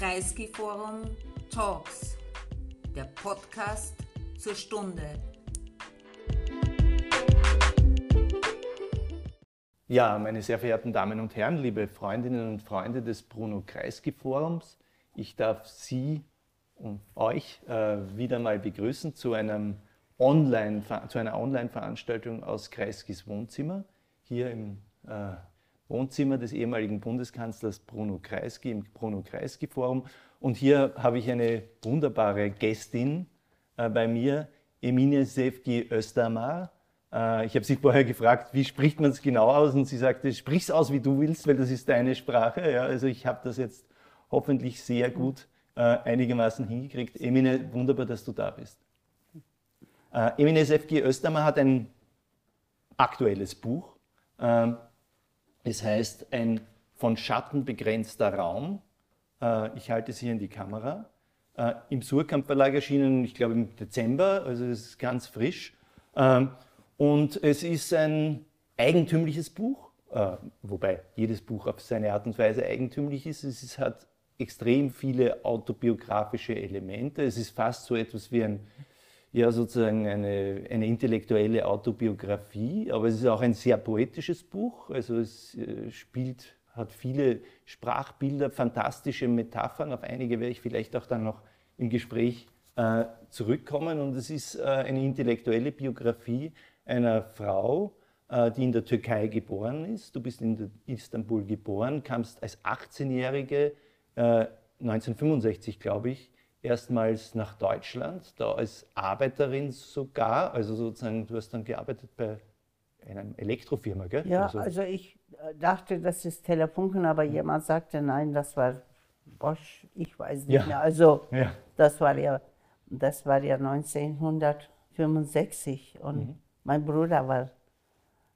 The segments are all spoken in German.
Kreisky Forum Talks, der Podcast zur Stunde. Ja, meine sehr verehrten Damen und Herren, liebe Freundinnen und Freunde des Bruno Kreisky Forums, ich darf Sie und euch äh, wieder mal begrüßen zu, einem Online, zu einer Online-Veranstaltung aus Kreiskys Wohnzimmer, hier im äh, Wohnzimmer des ehemaligen Bundeskanzlers Bruno Kreisky im Bruno Kreisky Forum. Und hier habe ich eine wunderbare Gästin äh, bei mir, Emine Sevgi Östermar. Äh, ich habe sie vorher gefragt, wie spricht man es genau aus? Und sie sagte, sprich es aus, wie du willst, weil das ist deine Sprache. Ja, also ich habe das jetzt hoffentlich sehr gut äh, einigermaßen hingekriegt. Emine, wunderbar, dass du da bist. Äh, Emine Sevgi Östermar hat ein aktuelles Buch. Es heißt ein von Schatten begrenzter Raum. Äh, ich halte es hier in die Kamera. Äh, Im Surkamp Verlag erschienen, ich glaube im Dezember, also es ist ganz frisch. Ähm, und es ist ein eigentümliches Buch, äh, wobei jedes Buch auf seine Art und Weise eigentümlich ist. Es hat extrem viele autobiografische Elemente. Es ist fast so etwas wie ein ja sozusagen eine, eine intellektuelle Autobiografie, aber es ist auch ein sehr poetisches Buch. Also es äh, spielt, hat viele Sprachbilder, fantastische Metaphern. Auf einige werde ich vielleicht auch dann noch im Gespräch äh, zurückkommen. Und es ist äh, eine intellektuelle Biografie einer Frau, äh, die in der Türkei geboren ist. Du bist in Istanbul geboren, kamst als 18-Jährige 1965, äh, glaube ich, erstmals nach Deutschland, da als Arbeiterin sogar, also sozusagen, du hast dann gearbeitet bei einer Elektrofirma, gell? Ja, also, also ich äh, dachte, das ist Telefunken, aber mhm. jemand sagte, nein, das war Bosch, ich weiß nicht ja. mehr. Also ja. das war ja, das war ja 1965 und mhm. mein Bruder war,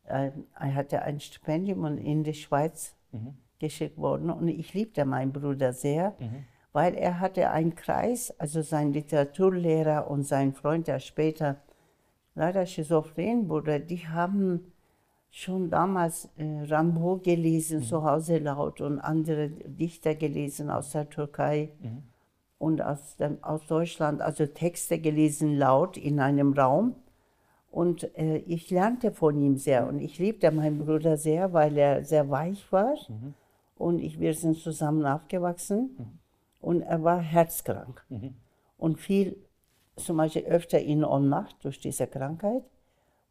äh, er hatte ein Stipendium in die Schweiz mhm. geschickt worden und ich liebte meinen Bruder sehr. Mhm weil er hatte einen Kreis, also sein Literaturlehrer und sein Freund, der später leider schizophren wurde, die haben schon damals äh, Rambo gelesen, mhm. zu Hause laut, und andere Dichter gelesen aus der Türkei mhm. und aus, dem, aus Deutschland, also Texte gelesen laut in einem Raum. Und äh, ich lernte von ihm sehr und ich liebte meinen Bruder sehr, weil er sehr weich war. Mhm. Und ich, wir sind zusammen aufgewachsen. Und er war herzkrank mhm. und fiel zum Beispiel öfter in Ohnmacht durch diese Krankheit.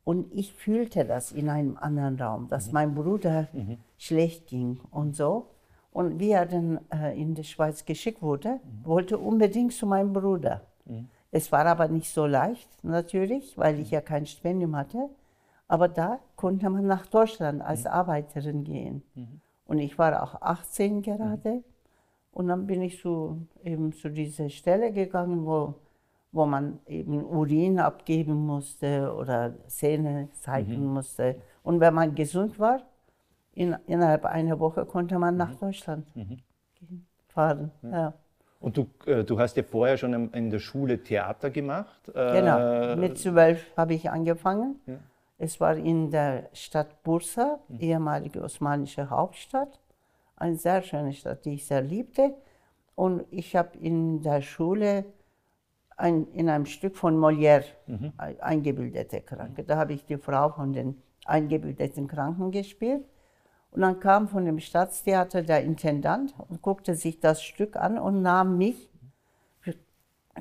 Und ich fühlte das in einem anderen Raum, dass mhm. mein Bruder mhm. schlecht ging und so. Und wie er dann äh, in die Schweiz geschickt wurde, mhm. wollte unbedingt zu meinem Bruder. Mhm. Es war aber nicht so leicht, natürlich, weil ich mhm. ja kein Stipendium hatte. Aber da konnte man nach Deutschland als Arbeiterin gehen. Und ich war auch 18 gerade. Und dann bin ich so eben zu dieser Stelle gegangen, wo, wo man eben Urin abgeben musste oder Zähne zeigen mhm. musste. Und wenn man gesund war, in, innerhalb einer Woche konnte man nach mhm. Deutschland mhm. fahren. Ja. Ja. Und du, äh, du hast ja vorher schon in der Schule Theater gemacht? Äh, genau, mit zwölf habe ich angefangen. Ja. Es war in der Stadt Bursa, mhm. ehemalige osmanische Hauptstadt eine sehr schöne Stadt, die ich sehr liebte. Und ich habe in der Schule ein, in einem Stück von Molière mhm. eingebildete Kranke. Da habe ich die Frau von den eingebildeten Kranken gespielt. Und dann kam von dem Staatstheater der Intendant und guckte sich das Stück an und nahm mich für,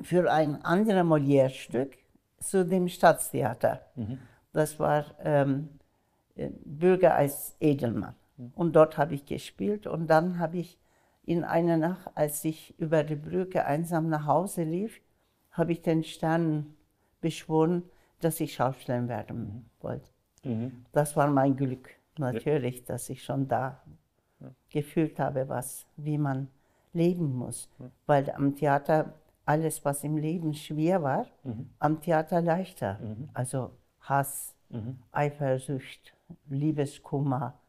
für ein anderes Molière-Stück zu dem Staatstheater. Mhm. Das war ähm, Bürger als Edelmann. Und dort habe ich gespielt. Und dann habe ich in einer Nacht, als ich über die Brücke einsam nach Hause lief, habe ich den Sternen beschworen, dass ich Schauspielerin werden mhm. wollte. Mhm. Das war mein Glück, natürlich, ja. dass ich schon da ja. gefühlt habe, was, wie man leben muss. Ja. Weil am Theater alles, was im Leben schwer war, mhm. am Theater leichter. Mhm. Also Hass, mhm. Eifersucht, Liebeskummer,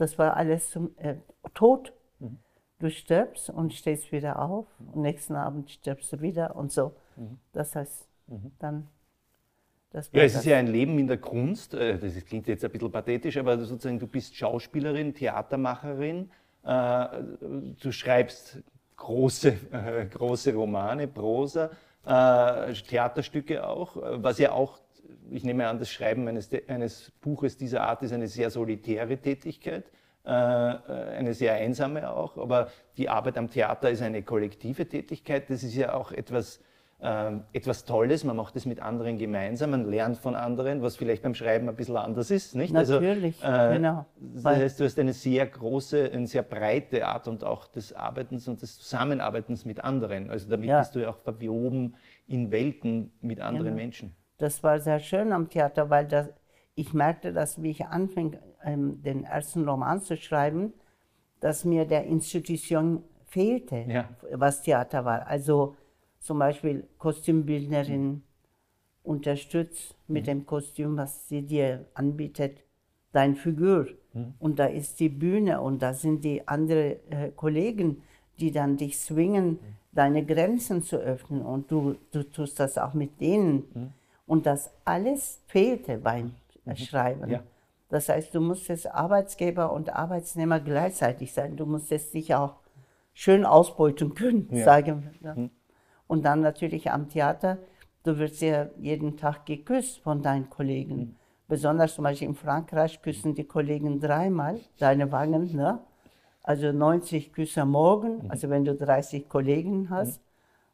das war alles zum äh, Tod. Mhm. Du stirbst und stehst wieder auf und nächsten Abend stirbst du wieder und so. Mhm. Das heißt, mhm. dann. Das ja, es ist ja ein Leben in der Kunst. Äh, das klingt jetzt ein bisschen pathetisch, aber sozusagen du bist Schauspielerin, Theatermacherin. Äh, du schreibst große, äh, große Romane, Prosa, Theaterstücke auch, was ja auch, ich nehme an, das Schreiben eines, eines Buches dieser Art ist eine sehr solitäre Tätigkeit, äh, eine sehr einsame auch, aber die Arbeit am Theater ist eine kollektive Tätigkeit, das ist ja auch etwas, ähm, etwas Tolles, man macht es mit anderen gemeinsam, man lernt von anderen, was vielleicht beim Schreiben ein bisschen anders ist, nicht? Also, Natürlich, also, äh, genau. Das heißt, du hast eine sehr große, eine sehr breite Art und auch des Arbeitens und des Zusammenarbeitens mit anderen. Also damit ja. bist du ja auch verwoben in Welten mit anderen genau. Menschen. Das war sehr schön am Theater, weil das, ich merkte, dass wie ich anfing, ähm, den ersten Roman zu schreiben, dass mir der Institution fehlte, ja. was Theater war. Also zum Beispiel Kostümbildnerin unterstützt mit mhm. dem Kostüm, was sie dir anbietet, deine Figur. Mhm. Und da ist die Bühne und da sind die anderen äh, Kollegen, die dann dich zwingen, mhm. deine Grenzen zu öffnen. Und du, du tust das auch mit denen. Und das alles fehlte beim mhm. Schreiben. Ja. Das heißt, du musstest Arbeitsgeber und Arbeitsnehmer gleichzeitig sein. Du musstest dich auch schön ausbeuten können, ja. sagen wir. Mhm. Und dann natürlich am Theater, du wirst ja jeden Tag geküsst von deinen Kollegen. Mhm. Besonders zum Beispiel in Frankreich küssen die Kollegen dreimal deine Wangen. Ne? Also 90 Küsse morgen, mhm. also wenn du 30 Kollegen hast. Mhm.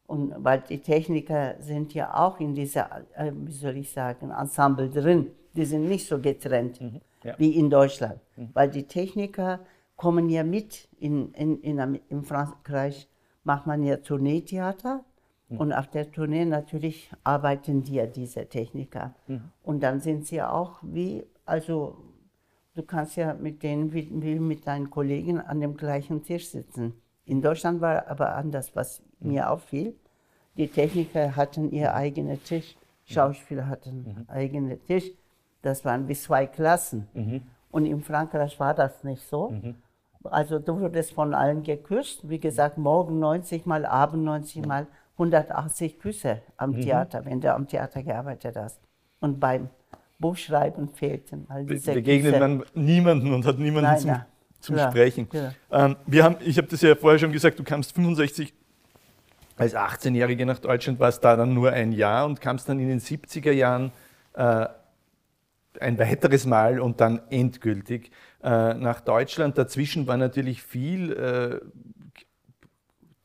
Und weil die Techniker sind ja auch in dieser, äh, wie soll ich sagen, Ensemble drin. Die sind nicht so getrennt mhm. ja. wie in Deutschland. Mhm. Weil die Techniker kommen ja mit. In, in, in, in Frankreich macht man ja Tourneetheater. Mhm. Und auf der Tournee natürlich arbeiten die ja diese Techniker. Mhm. Und dann sind sie auch wie, also du kannst ja mit denen wie, wie mit deinen Kollegen an dem gleichen Tisch sitzen. In Deutschland war aber anders, was mhm. mir auffiel. Die Techniker hatten ihr eigenen Tisch, mhm. Schauspieler hatten mhm. eigenen Tisch. Das waren wie zwei Klassen. Mhm. Und in Frankreich war das nicht so. Mhm. Also du wurdest von allen geküsst. Wie gesagt, morgen 90 Mal, Abend 90 Mal. 180 Küsse am mhm. Theater, wenn du am Theater gearbeitet hast. Und beim Buchschreiben fehlten all diese Begegnet Küsse. man niemanden und hat niemanden nein, zum, nein. Zum ja, Sprechen. Ja. Ähm, wir haben, ich habe das ja vorher schon gesagt, du kamst 65 als 18-Jährige nach Deutschland, warst da dann nur ein Jahr und kamst dann in den 70er Jahren äh, ein weiteres Mal und dann endgültig äh, nach Deutschland. Dazwischen war natürlich viel äh,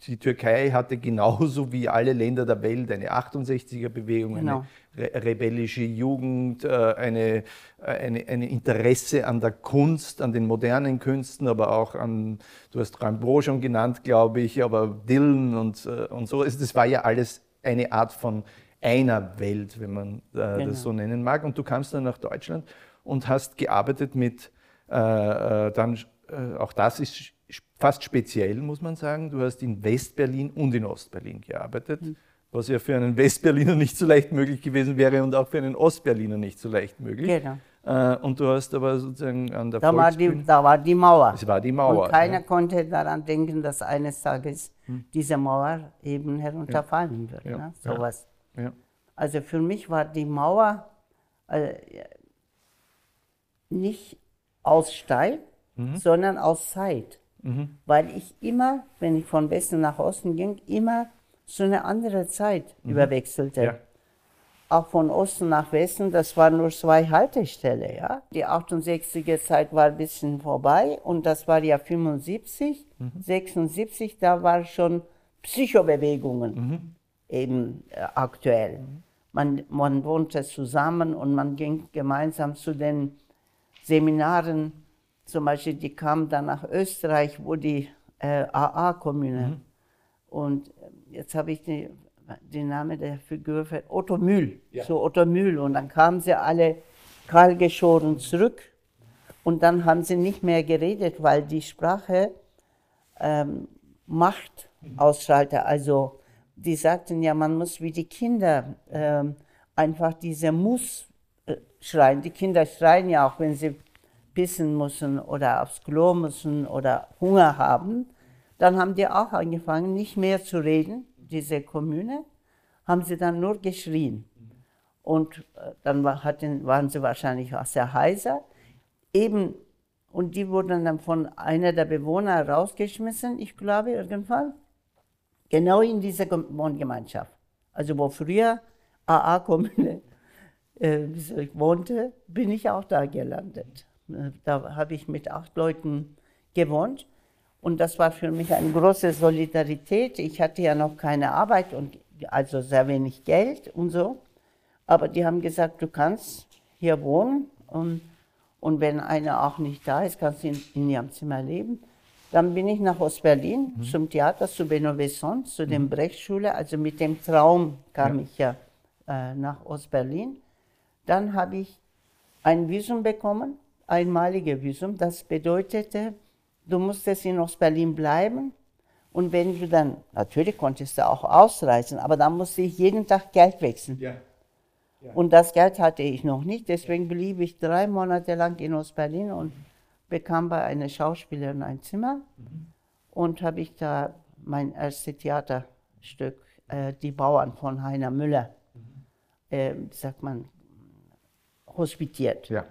die Türkei hatte genauso wie alle Länder der Welt eine 68er-Bewegung, genau. eine re rebellische Jugend, äh, eine, eine, eine, Interesse an der Kunst, an den modernen Künsten, aber auch an, du hast Rimbaud schon genannt, glaube ich, aber Dylan und, äh, und so. Also das war ja alles eine Art von einer Welt, wenn man äh, genau. das so nennen mag. Und du kamst dann nach Deutschland und hast gearbeitet mit, äh, dann, auch das ist fast speziell, muss man sagen. Du hast in Westberlin und in Ostberlin gearbeitet, mhm. was ja für einen Westberliner nicht so leicht möglich gewesen wäre und auch für einen Ostberliner nicht so leicht möglich. Genau. Äh, und du hast aber sozusagen an der da war, die, da war die Mauer. Es war die Mauer. Und keiner ja. konnte daran denken, dass eines Tages hm. diese Mauer eben herunterfallen ja. wird. Ja. Ne? Sowas. Ja. Also für mich war die Mauer äh, nicht aus Stein, mhm. sondern aus Zeit. Mhm. Weil ich immer, wenn ich von Westen nach Osten ging, immer so eine andere Zeit mhm. überwechselte. Ja. Auch von Osten nach Westen, das waren nur zwei Haltestellen. Ja? Die 68er Zeit war ein bisschen vorbei und das war ja 75, mhm. 76, da waren schon Psychobewegungen mhm. eben äh, aktuell. Man, man wohnte zusammen und man ging gemeinsam zu den Seminaren zum Beispiel, die kamen dann nach Österreich, wo die äh, AA-Kommune. Mhm. Und äh, jetzt habe ich den, den Namen der Figur, für Otto Mühl. Ja. So Otto Mühl. Und dann kamen sie alle kahlgeschoren zurück. Und dann haben sie nicht mehr geredet, weil die Sprache ähm, Macht mhm. ausschaltet. Also die sagten ja, man muss wie die Kinder ähm, einfach diese Muss äh, schreien. Die Kinder schreien ja auch, wenn sie pissen müssen oder aufs Klo müssen oder Hunger haben, dann haben die auch angefangen, nicht mehr zu reden, diese Kommune, haben sie dann nur geschrien. Und äh, dann hatten, waren sie wahrscheinlich auch sehr heiser. Eben, und die wurden dann von einer der Bewohner rausgeschmissen, ich glaube, irgendwann. Genau in dieser Wohngemeinschaft. Also wo früher AA-Kommune äh, wohnte, bin ich auch da gelandet. Äh, da habe ich mit acht Leuten gewohnt und das war für mich eine große Solidarität. Ich hatte ja noch keine Arbeit und also sehr wenig Geld und so. Aber die haben gesagt, du kannst hier wohnen und, und wenn einer auch nicht da ist, kannst du in, in ihrem Zimmer leben. Dann bin ich nach Ostberlin mhm. zum Theater, zu Benovesson, zu mhm. der Brechtschule. Also mit dem Traum kam ja. ich ja äh, nach Ostberlin. Dann habe ich ein Visum bekommen, einmalige Visum. Das bedeutete, du musstest in Ostberlin bleiben. Und wenn du dann, natürlich konntest du auch ausreisen, aber dann musste ich jeden Tag Geld wechseln. Ja. Ja. Und das Geld hatte ich noch nicht, deswegen blieb ich drei Monate lang in Ostberlin und bekam bei einer Schauspielerin ein Zimmer mhm. und habe ich da mein erstes Theaterstück, äh, Die Bauern von Heiner Müller, mhm. äh, sagt man, hospitiert. Ja.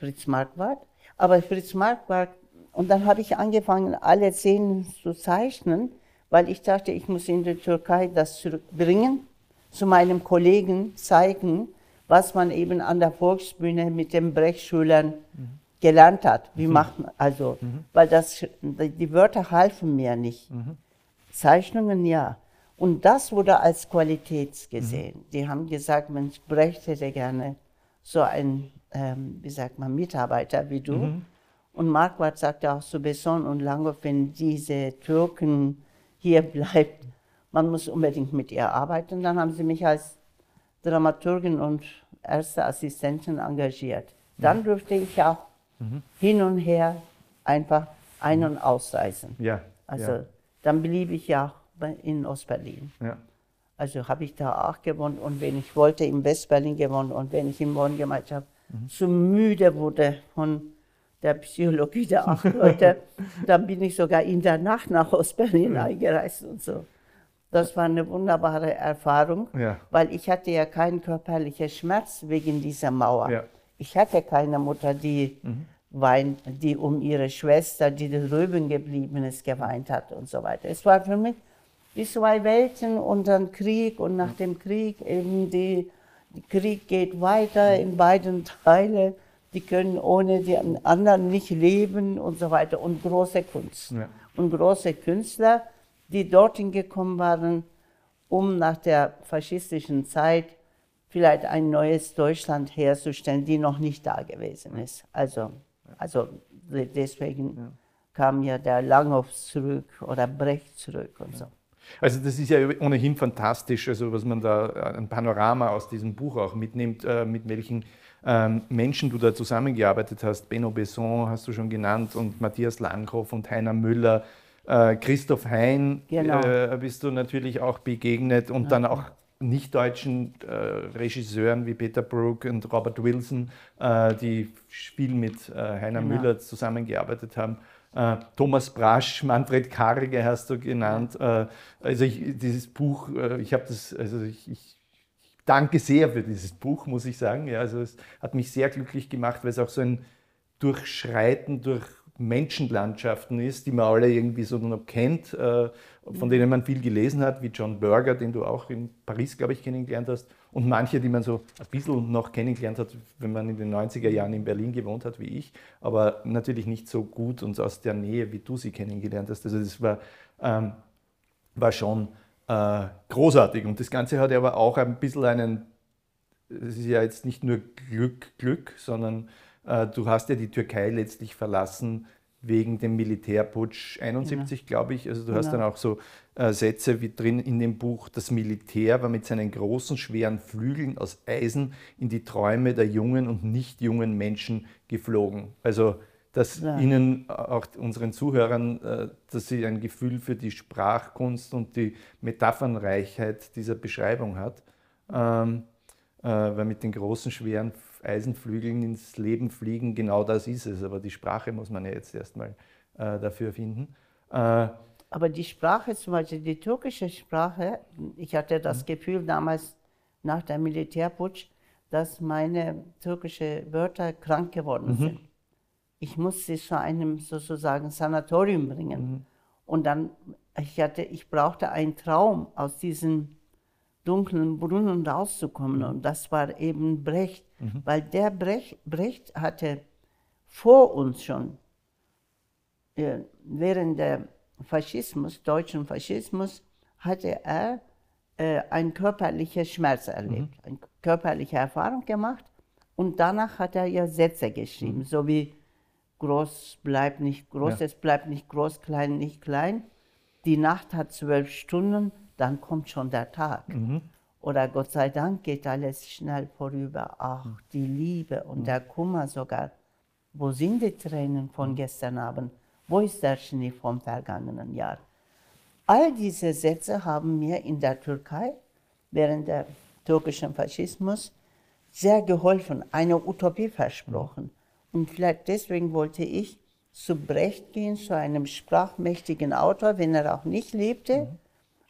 Fritz Marquardt. Aber Fritz Marquardt, und dann habe ich angefangen, alle Szenen zu zeichnen, weil ich dachte, ich muss in der Türkei das zurückbringen, zu meinem Kollegen zeigen, was man eben an der Volksbühne mit den Brechschülern mhm. gelernt hat. Wie mhm. macht man, also, mhm. weil das, die Wörter halfen mir nicht. Mhm. Zeichnungen ja. Und das wurde als Qualität gesehen. Mhm. Die haben gesagt, Mensch, Brecht hätte gerne so ein, ähm, wie sagt man, Mitarbeiter wie du. Mhm. Und Marquardt sagte auch zu Besson und Langhoff, wenn diese Türken hier bleibt, man muss unbedingt mit ihr arbeiten. Dann haben sie mich als Dramaturgin und erste Assistentin engagiert. Dann mhm. durfte ich auch mhm. hin und her einfach ein- und ausreisen. Ja. Also ja. dann blieb ich ja in Ostberlin. Ja. Also habe ich da auch gewohnt und wenn ich wollte, in Westberlin gewohnt und wenn ich in Wohngemeinschaft mhm. zu müde wurde von der Psychologie der acht Leute, dann bin ich sogar in der Nacht nach Ostberlin ja. eingereist und so. Das war eine wunderbare Erfahrung, ja. weil ich hatte ja keinen körperlichen Schmerz wegen dieser Mauer. Ja. Ich hatte keine Mutter, die mhm. weint, die um ihre Schwester, die drüben geblieben ist, geweint hat und so weiter. Es war für mich die zwei Welten und dann Krieg und nach dem Krieg eben die, der Krieg geht weiter in beiden Teilen. Die können ohne die anderen nicht leben und so weiter. Und große Kunst. Ja. Und große Künstler, die dorthin gekommen waren, um nach der faschistischen Zeit vielleicht ein neues Deutschland herzustellen, die noch nicht da gewesen ist. Also, also deswegen ja. kam ja der Langhoff zurück oder Brecht zurück und so. Also das ist ja ohnehin fantastisch, also was man da äh, ein Panorama aus diesem Buch auch mitnimmt, äh, mit welchen ähm, Menschen du da zusammengearbeitet hast. Benno Besson hast du schon genannt und Matthias Langhoff und Heiner Müller. Äh, Christoph Hein genau. bist du natürlich auch begegnet und ja. dann auch nicht-deutschen Regisseuren wie Peter Brook und Robert Wilson, die viel mit Heiner genau. Müller zusammengearbeitet haben. Äh, Thomas Brasch, Manfred Karge hast du genannt. Äh, also ich, dieses Buch, äh, ich habe das, also ich, ich, danke sehr für dieses Buch, muss ich sagen. Ja, also es hat mich sehr glücklich gemacht, weil es auch so ein Durchschreiten durch Menschenlandschaften ist, die man alle irgendwie so noch kennt, von denen man viel gelesen hat, wie John Berger, den du auch in Paris, glaube ich, kennengelernt hast, und manche, die man so ein bisschen noch kennengelernt hat, wenn man in den 90er Jahren in Berlin gewohnt hat, wie ich, aber natürlich nicht so gut und aus der Nähe, wie du sie kennengelernt hast. Also das war, ähm, war schon äh, großartig. Und das Ganze hat aber auch ein bisschen einen, es ist ja jetzt nicht nur Glück, Glück, sondern äh, du hast ja die Türkei letztlich verlassen wegen dem Militärputsch 71, genau. glaube ich. Also du genau. hast dann auch so äh, Sätze wie drin in dem Buch, das Militär war mit seinen großen, schweren Flügeln aus Eisen in die Träume der jungen und nicht jungen Menschen geflogen. Also dass ja. Ihnen, auch unseren Zuhörern, äh, dass Sie ein Gefühl für die Sprachkunst und die Metaphernreichheit dieser Beschreibung hat. Ähm, äh, weil mit den großen, schweren Eisenflügeln ins Leben fliegen, genau das ist es. Aber die Sprache muss man ja jetzt erstmal äh, dafür finden. Aber die Sprache, zum Beispiel die türkische Sprache, ich hatte das mhm. Gefühl damals nach dem Militärputsch, dass meine türkischen Wörter krank geworden mhm. sind. Ich musste sie zu einem sozusagen Sanatorium bringen. Mhm. Und dann ich, hatte, ich brauchte einen Traum, aus diesem dunklen Brunnen rauszukommen. Und das war eben Brecht, weil der Brecht, Brecht hatte vor uns schon, äh, während der Faschismus, deutschen Faschismus, hatte er äh, einen körperlichen Schmerz erlebt, eine körperliche Erfahrung gemacht. Und danach hat er ja Sätze geschrieben, so wie groß bleibt nicht groß, Ja. es bleibt nicht groß, klein nicht klein. Die Nacht hat zwölf Stunden, dann kommt schon der Tag. Oder Gott sei Dank geht alles schnell vorüber. Ach, die Liebe und der Kummer sogar. Wo sind die Tränen von gestern Abend? Wo ist der Schnee vom vergangenen Jahr? All diese Sätze haben mir in der Türkei während der türkischen Faschismus sehr geholfen, eine Utopie versprochen. Und vielleicht deswegen wollte ich zu Brecht gehen, zu einem sprachmächtigen Autor, wenn er auch nicht lebte,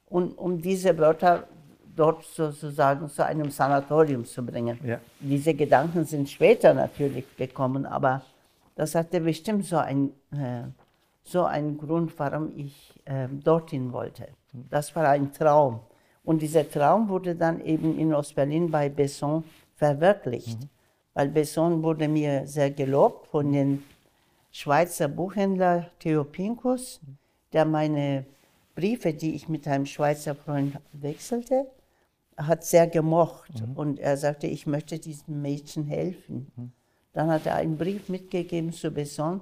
und um diese Wörter dort sozusagen zu einem Sanatorium zu bringen. Ja. Diese Gedanken sind später natürlich gekommen, aber das hatte bestimmt so ein äh, so einen Grund, warum ich äh, dorthin wollte. Das war ein Traum. Und dieser Traum wurde dann eben in Ostberlin bei Besson verwirklicht. Weil Besson wurde mir sehr gelobt von dem Schweizer Buchhändler Theo Pinkus, der meine Briefe, die ich mit einem Schweizer Freund wechselte, hat sehr gemocht. Und er sagte, ich möchte diesem Mädchen helfen. Dann hat er einen Brief mitgegeben zu Besson,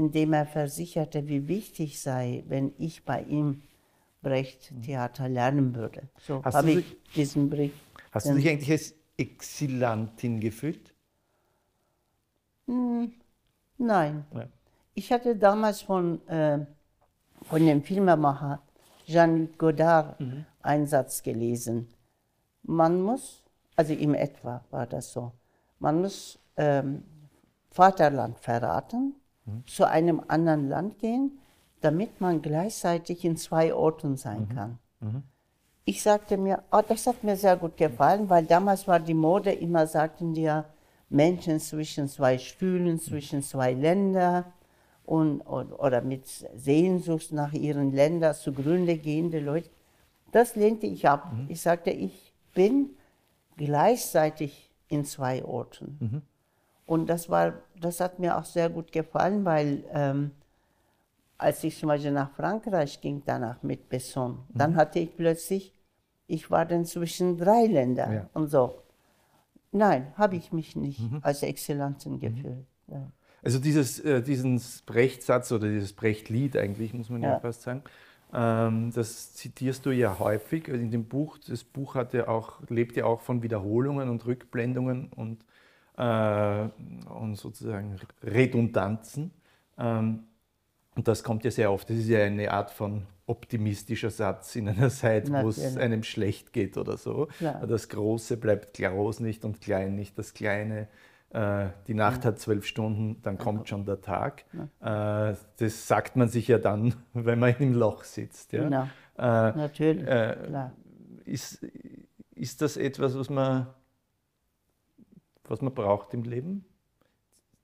in dem er versicherte, wie wichtig sei, wenn ich bei ihm Brecht Theater lernen würde. So Hast habe du ich diesen Brief. Hast du dich eigentlich als Exilantin gefühlt? Nein. Ja. Ich hatte damals von, äh, von dem Filmemacher Jean-Luc Godard einen Satz gelesen. Man muss, also im etwa war das so, man muss ähm, Vaterland verraten, zu einem anderen Land gehen, damit man gleichzeitig in zwei Orten sein kann. Ich sagte mir, oh, das hat mir sehr gut gefallen, weil damals war die Mode, immer sagten die ja, Menschen zwischen zwei Stühlen, zwischen zwei Ländern und, und, oder mit Sehnsucht nach ihren Ländern zugrunde gehende Leute. Das lehnte ich ab. Ich sagte, ich bin gleichzeitig in zwei Orten. Und das, war, das hat mir auch sehr gut gefallen, weil ähm, als ich zum Beispiel nach Frankreich ging, danach mit Besson, dann hatte ich plötzlich, ich war dann zwischen drei Ländern Ja. und so. Nein, habe ich mich nicht als Exzellentin gefühlt. Ja. Also dieses, äh, diesen Brecht-Satz oder dieses Brecht-Lied eigentlich, muss man ja, Ja. fast sagen, ähm, das zitierst du ja häufig in dem Buch. Das Buch hat ja auch, lebt ja auch von Wiederholungen und Rückblendungen und, äh, und sozusagen Redundanzen. Ähm, und das kommt ja sehr oft. Das ist ja eine Art von optimistischer Satz in einer Zeit, wo es einem schlecht geht oder so. Klar. Das Große bleibt groß nicht und klein nicht das Kleine. Äh, die Nacht hat zwölf Stunden, dann kommt schon der Tag. Äh, das sagt man sich ja dann, wenn man im Loch sitzt. Ja? Genau. Äh, Natürlich, äh, ist, ist das etwas, was man, was man braucht im Leben?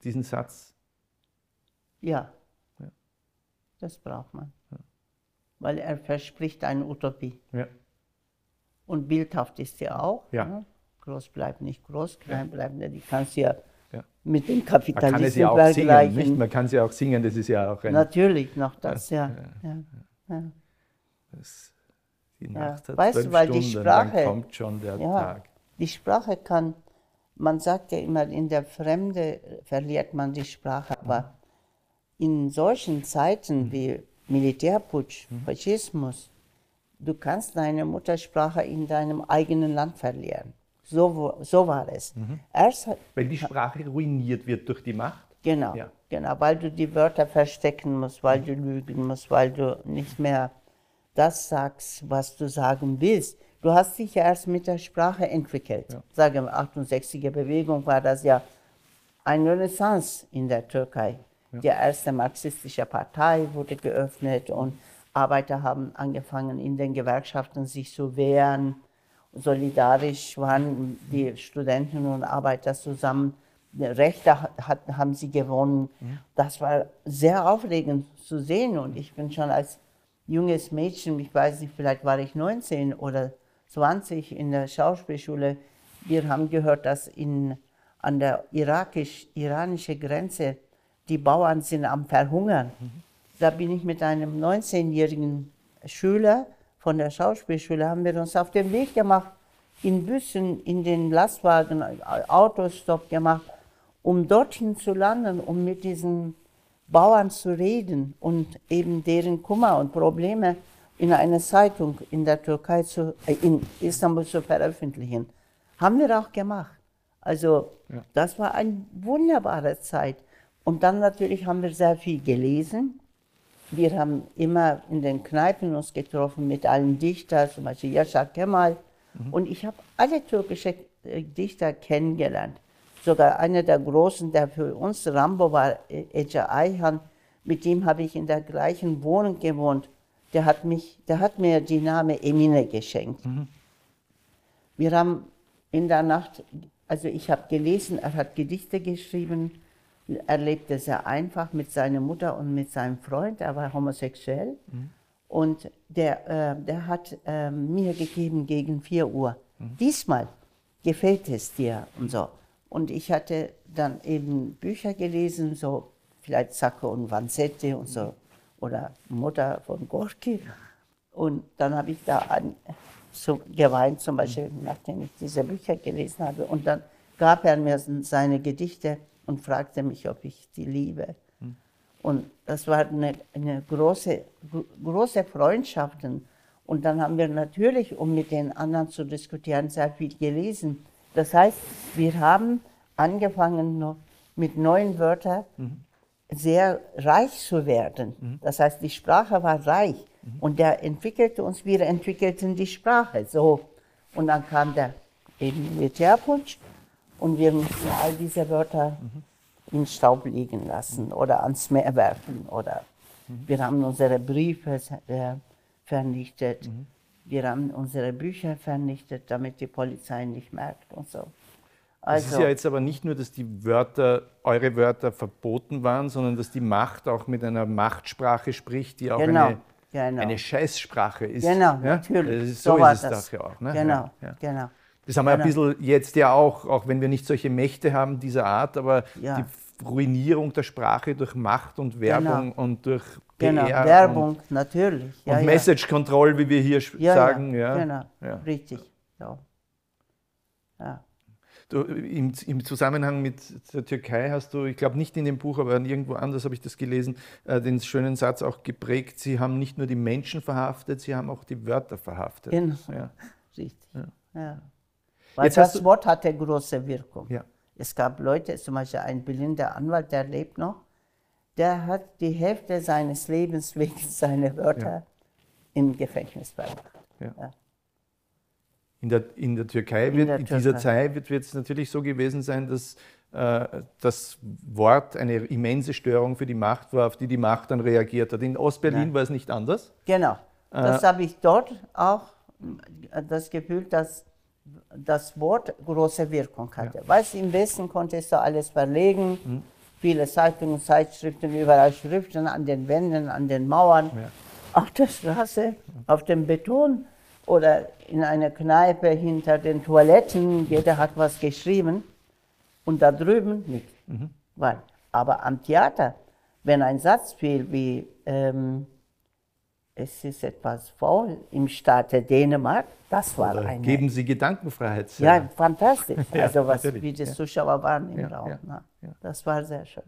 Diesen Satz? Ja. Ja. Das braucht man. Weil er verspricht eine Utopie. Ja. Und bildhaft ist er auch. Ja. ne? Groß bleibt nicht groß, klein bleibt nicht. Die kannst du ja, Ja. mit dem Man kann es Kapitalismus ja auch singen, nicht? vergleichen. Man kann ja auch singen, das ist ja auch ein. Natürlich noch das, ja. ja. ja. Das, die Ja. Nacht hat Weißt du, weil die Stunden, Sprache- dann kommt schon der Ja, Tag. die Sprache kann, man sagt ja immer, in der Fremde verliert man die Sprache, aber in solchen Zeiten wie Militärputsch, Faschismus, du kannst deine Muttersprache in deinem eigenen Land verlieren. So, so war es. Erst, hat- Weil die Sprache ruiniert wird durch die Macht. genau, Ja. genau, weil du die Wörter verstecken musst, weil du lügen musst, weil du nicht mehr das sagst, was du sagen willst. Du hast dich ja erst mit der Sprache entwickelt. Sagen wir, 68er Bewegung war das ja eine Renaissance in der Türkei. Die erste marxistische Partei wurde geöffnet und Arbeiter haben angefangen, in den Gewerkschaften sich zu wehren. Solidarisch waren die Studenten und Arbeiter zusammen. Rechte hat, haben sie gewonnen. Das war sehr aufregend zu sehen und ich bin schon als junges Mädchen, ich weiß nicht, vielleicht war ich 19 oder 20 in der Schauspielschule. Wir haben gehört, dass in, an der irakisch-iranischen Grenze die Bauern sind am Verhungern. Mhm. Da bin ich mit einem 19-jährigen Schüler von der Schauspielschule, haben wir uns auf den Weg gemacht, in Bussen, in den Lastwagen, Autostopp gemacht, um dorthin zu landen, um mit diesen Bauern zu reden und eben deren Kummer und Probleme in einer Zeitung in der Türkei, zu, äh, in Istanbul zu veröffentlichen. Haben wir auch gemacht. Also ja. das war eine wunderbare Zeit. Und dann natürlich haben wir sehr viel gelesen. Wir haben immer in den Kneipen uns getroffen mit allen Dichtern, zum Beispiel Yaşar Kemal. Mhm. Und ich habe alle türkischen äh, Dichter kennengelernt. Sogar einer der großen, der für uns Rambo war, e-, Ece Ayhan, mit dem habe ich in der gleichen Wohnung gewohnt. Der hat, mich, der hat mir die Name Emine geschenkt. Mhm. Wir haben in der Nacht, also ich habe gelesen, er hat Gedichte geschrieben. Er lebte sehr einfach mit seiner Mutter und mit seinem Freund. Er war homosexuell. Mhm. Und der, äh, der hat äh, mir gegeben gegen 4 Uhr. Mhm. Diesmal gefällt es dir und so. Und ich hatte dann eben Bücher gelesen, so vielleicht Sacco und Vanzetti und so, oder Mutter von Gorki. Und dann habe ich da an, so geweint, zum Beispiel, nachdem ich diese Bücher gelesen habe. Und dann gab er mir seine Gedichte und fragte mich, ob ich die liebe. Und das war eine, eine große, große Freundschaft. Und dann haben wir natürlich, um mit den anderen zu diskutieren, sehr viel gelesen. Das heißt, wir haben angefangen noch mit neuen Wörtern mhm. Sehr reich zu werden. Mhm. Das heißt, die Sprache war reich mhm. und der entwickelte uns, wir entwickelten die Sprache. So. Und dann kam der eben Militärputsch und wir mussten all diese Wörter mhm. in Staub liegen lassen oder ans Meer werfen. Oder mhm. wir haben unsere Briefe äh, vernichtet. Mhm. Wir haben unsere Bücher vernichtet, damit die Polizei nicht merkt und so. Also, es ist ja jetzt aber nicht nur, dass die Wörter, eure Wörter verboten waren, sondern dass die Macht auch mit einer Machtsprache spricht, die auch genau, eine, genau. eine Scheißsprache ist. Genau, ja? natürlich. Ist, so, so ist es das ja auch. Ne? Genau, ja, genau. Das haben wir genau. ein bisschen jetzt ja auch, auch wenn wir nicht solche Mächte haben dieser Art, aber die Ruinierung der Sprache durch Macht und Werbung genau. und durch PR genau, Werbung, und, natürlich. Ja, und ja. Message Control, wie wir hier ja, sagen. Ja, genau, richtig. Ja. Du, im, im, Zusammenhang mit der Türkei hast du, ich glaube nicht in dem Buch, aber irgendwo anders habe ich das gelesen, äh, den schönen Satz auch geprägt, sie haben nicht nur die Menschen verhaftet, sie haben auch die Wörter verhaftet. Genau, ja. richtig. Ja. ja. Weil Jetzt das Wort hatte große Wirkung. Ja. Es gab Leute, zum Beispiel ein blinder Anwalt, der lebt noch, der hat die Hälfte seines Lebens wegen seiner Wörter ja. im Gefängnis verbracht. Ja. In der, in der Türkei in, wird, der in Türkei. dieser Zeit wird es natürlich so gewesen sein, dass äh, das Wort eine immense Störung für die Macht war, auf die die Macht dann reagiert hat. In Ostberlin war es nicht anders. Genau. Das äh, habe ich dort auch äh, das Gefühl, dass das Wort große Wirkung hatte. Ja. Weißt im Westen konntest du alles verlegen, mhm. viele Zeitungen, Zeitschriften, überall Schriften an den Wänden, an den Mauern, ja. auf der Straße, auf dem Beton oder in einer Kneipe hinter den Toiletten, jeder hat was geschrieben und da drüben nichts. Mhm. Aber am Theater, wenn ein Satz fiel wie ähm, es ist etwas faul im Staate Dänemark, das war Oder eine... Geben Sie Gedankenfreiheit. Ja, ja fantastisch. Also was, wie die Zuschauer waren im ja, Raum. Ja, das war sehr schön.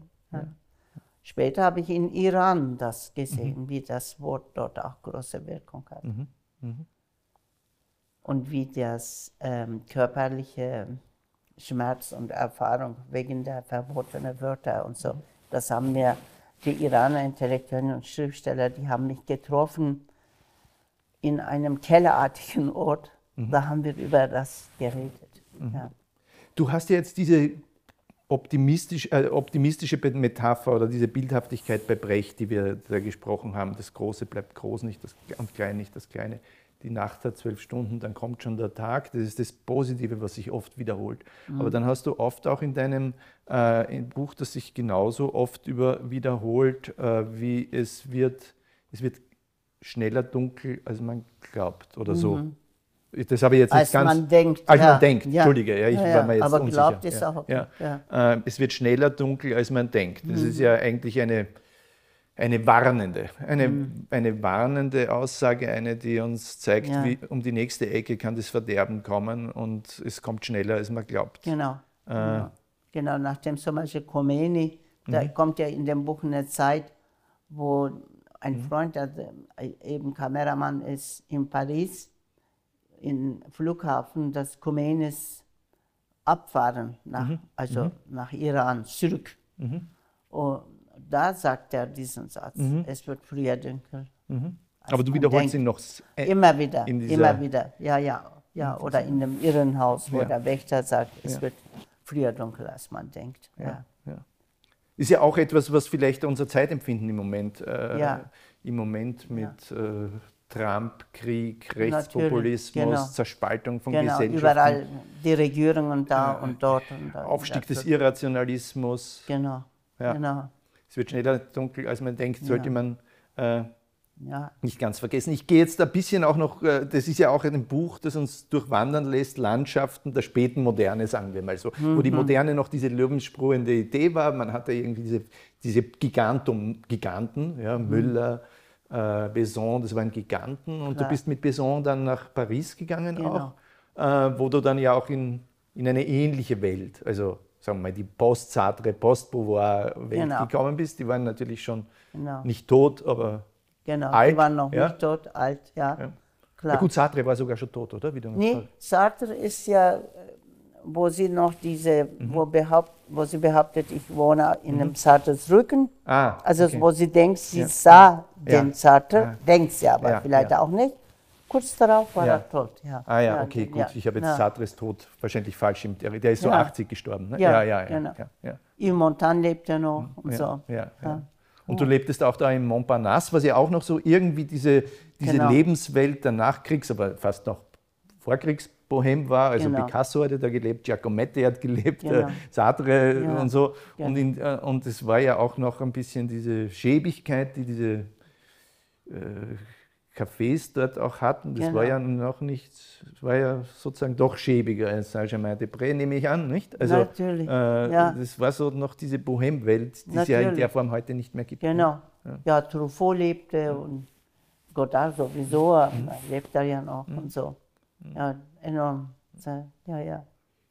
Später habe ich in Iran das gesehen, mhm. wie das Wort dort auch große Wirkung hat. Mhm. Mhm und wie das ähm, körperliche Schmerz und Erfahrung wegen der verbotenen Wörter und so, das haben mir die Iraner Intellektuellen und Schriftsteller, die haben mich getroffen in einem kellerartigen Ort. Mhm. Da haben wir über das geredet. Mhm. Ja. Du hast ja jetzt diese optimistisch, äh, optimistische Metapher oder diese Bildhaftigkeit bei Brecht, die wir da gesprochen haben. Das Große bleibt groß nicht das, und Klein nicht das Kleine die Nacht hat zwölf Stunden, dann kommt schon der Tag. Das ist das Positive, was sich oft wiederholt. Mhm. Aber dann hast du oft auch in deinem äh, Buch, das sich genauso oft über wiederholt, äh, wie es wird, es wird schneller dunkel, als man glaubt oder so. Das habe ich jetzt Als nicht ganz. man denkt, Als ja. man denkt, Ja. Entschuldige, ja, ich Ja, war mir jetzt Aber unsicher. glaubt ist auch okay, Ja. Äh, es wird schneller dunkel, als man denkt. Das ist ja eigentlich eine, eine warnende, eine, eine warnende Aussage, eine, die uns zeigt, Ja. wie um die nächste Ecke kann das Verderben kommen und es kommt schneller, als man glaubt. Genau. Äh. genau. Genau, nachdem zum Beispiel Khomeini, da Mhm. kommt ja in dem Buch eine Zeit, wo ein Mhm. Freund, der äh, eben Kameramann ist in Paris, im Flughafen, dass Khomeinis abfahren, nach, Mhm. also nach Iran, zurück. Und da sagt er diesen Satz, Mhm. es wird früher dunkel. als Aber du wiederholst denkt. ihn noch. äh, Immer wieder, immer wieder, ja, ja. ja oder in einem Irrenhaus, wo Ja. der Wächter sagt, es Ja. wird früher dunkel, als man denkt. Ja. Ist ja auch etwas, was vielleicht unser Zeitempfinden im Moment, äh, im Moment mit äh, Trump, Krieg, Rechtspopulismus, genau. Zerspaltung von Genau, Gesellschaften, überall die Regierungen da und dort. Und da. Aufstieg des Irrationalismus. Genau, genau. Es wird schneller dunkel, als man denkt, sollte Ja. man äh, Ja, nicht ganz vergessen. Ich gehe jetzt ein bisschen auch noch, äh, das ist ja auch ein Buch, das uns durchwandern lässt, Landschaften der späten Moderne, sagen wir mal so, wo Mhm. die Moderne noch diese löwenspruhende Idee war. Man hatte irgendwie diese, diese Gigantum, Giganten, ja, Mhm. Müller, äh, Besson, das waren Giganten. Und Klar. du bist mit Besson dann nach Paris gegangen Genau. auch, äh, wo du dann ja auch in, in eine ähnliche Welt, also sagen wir mal die Post-Sartre, Post-Beauvoir-Welt Genau. gekommen bist. Die waren natürlich schon genau. nicht tot, aber genau. alt, Die waren noch ja? nicht tot, alt, ja. Ja. Klar. Ja gut, Sartre war sogar schon tot, oder? Wie Nee, Sartre ist ja, äh, wo sie noch diese, Mhm. wo, behaupt, wo sie behauptet, ich wohne in einem Sartres Rücken. Ah, Also okay. wo sie denkt, sie Ja. sah den Sartre, denkt sie aber vielleicht auch nicht. Kurz darauf war Ja. er tot. Ja. Ah ja, okay, gut. Ich habe jetzt. Sartres Tod wahrscheinlich falsch im Der der ist so Ja. 80 gestorben, ne? Ja, ja, ja. genau. Yves Montand lebt ja noch und Ja, so. ja, ja. Ja. Und du lebtest auch da in Montparnasse, was ja auch noch so irgendwie diese, diese Genau. Lebenswelt der Nachkriegs-, aber fast noch Vorkriegsbohem war. Also Genau. Picasso hatte da gelebt, Giacometti hat gelebt, Genau. äh, Sartre Ja. und so. Ja. Und, in, äh, und es war ja auch noch ein bisschen diese Schäbigkeit, die diese äh, Cafés dort auch hatten. Das Genau. war ja noch nicht, war ja sozusagen doch schäbiger als Saint-Germain-des-Prés, nehme ich an, nicht? Also, Natürlich, Äh, ja. Das war so noch diese Bohem-Welt, die es ja in Natürlich. der Form heute nicht mehr gibt. ne? Genau. Ja, Truffaut lebte und Godard sowieso, aber lebt er ja noch und so. Ja, enorm. Ja, ja.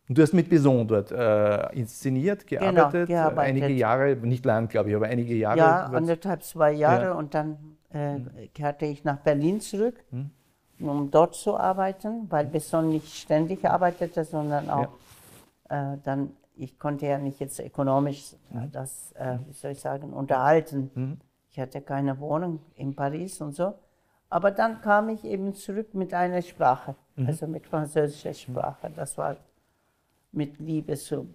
Und du hast mit Besson dort äh, inszeniert, gearbeitet, Genau, gearbeitet. einige Jahre, nicht lang, glaube ich, aber einige Jahre. Ja, anderthalb, zwei Jahre Ja. und dann äh, kehrte ich nach Berlin zurück, Hm. um dort zu arbeiten, weil Besson nicht ständig arbeitete, sondern auch äh, dann, ich konnte ja nicht jetzt ökonomisch Hm. das, äh, wie soll ich sagen, unterhalten. Ich hatte keine Wohnung in Paris und so. Aber dann kam ich eben zurück mit einer Sprache, Mhm. also mit französischer Sprache. Das war mit Liebe zu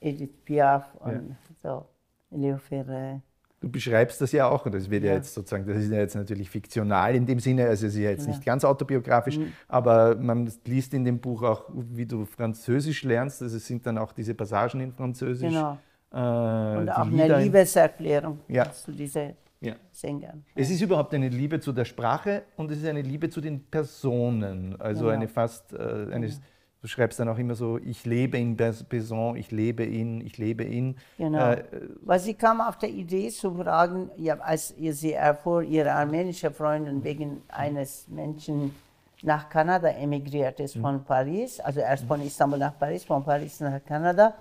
Edith Piaf und so, Leo Ferré. Du beschreibst das ja auch, und das wird ja. Ja. jetzt sozusagen, das ist ja jetzt natürlich fiktional in dem Sinne, also es ist ja jetzt Ja. Mhm. nicht ganz autobiografisch, aber man liest in dem Buch auch, wie du Französisch lernst, also es sind dann auch diese Passagen in Französisch. Genau. Äh, Und auch Lieder eine in- Liebeserklärung Ja. zu diesen Ja. Sängern. Es ist überhaupt eine Liebe zu der Sprache und es ist eine Liebe zu den Personen. Also Genau. eine fast, äh, eine, du schreibst dann auch immer so, ich lebe in Bes- Beson, ich lebe in, ich lebe in. Genau. Äh, Weil sie kam auf der Idee zu fragen, ja, als ihr sie erfuhr, ihre armenische Freundin wegen eines Menschen nach Kanada emigriert ist Mhm. von Paris, also erst von Istanbul nach Paris, von Paris nach Kanada.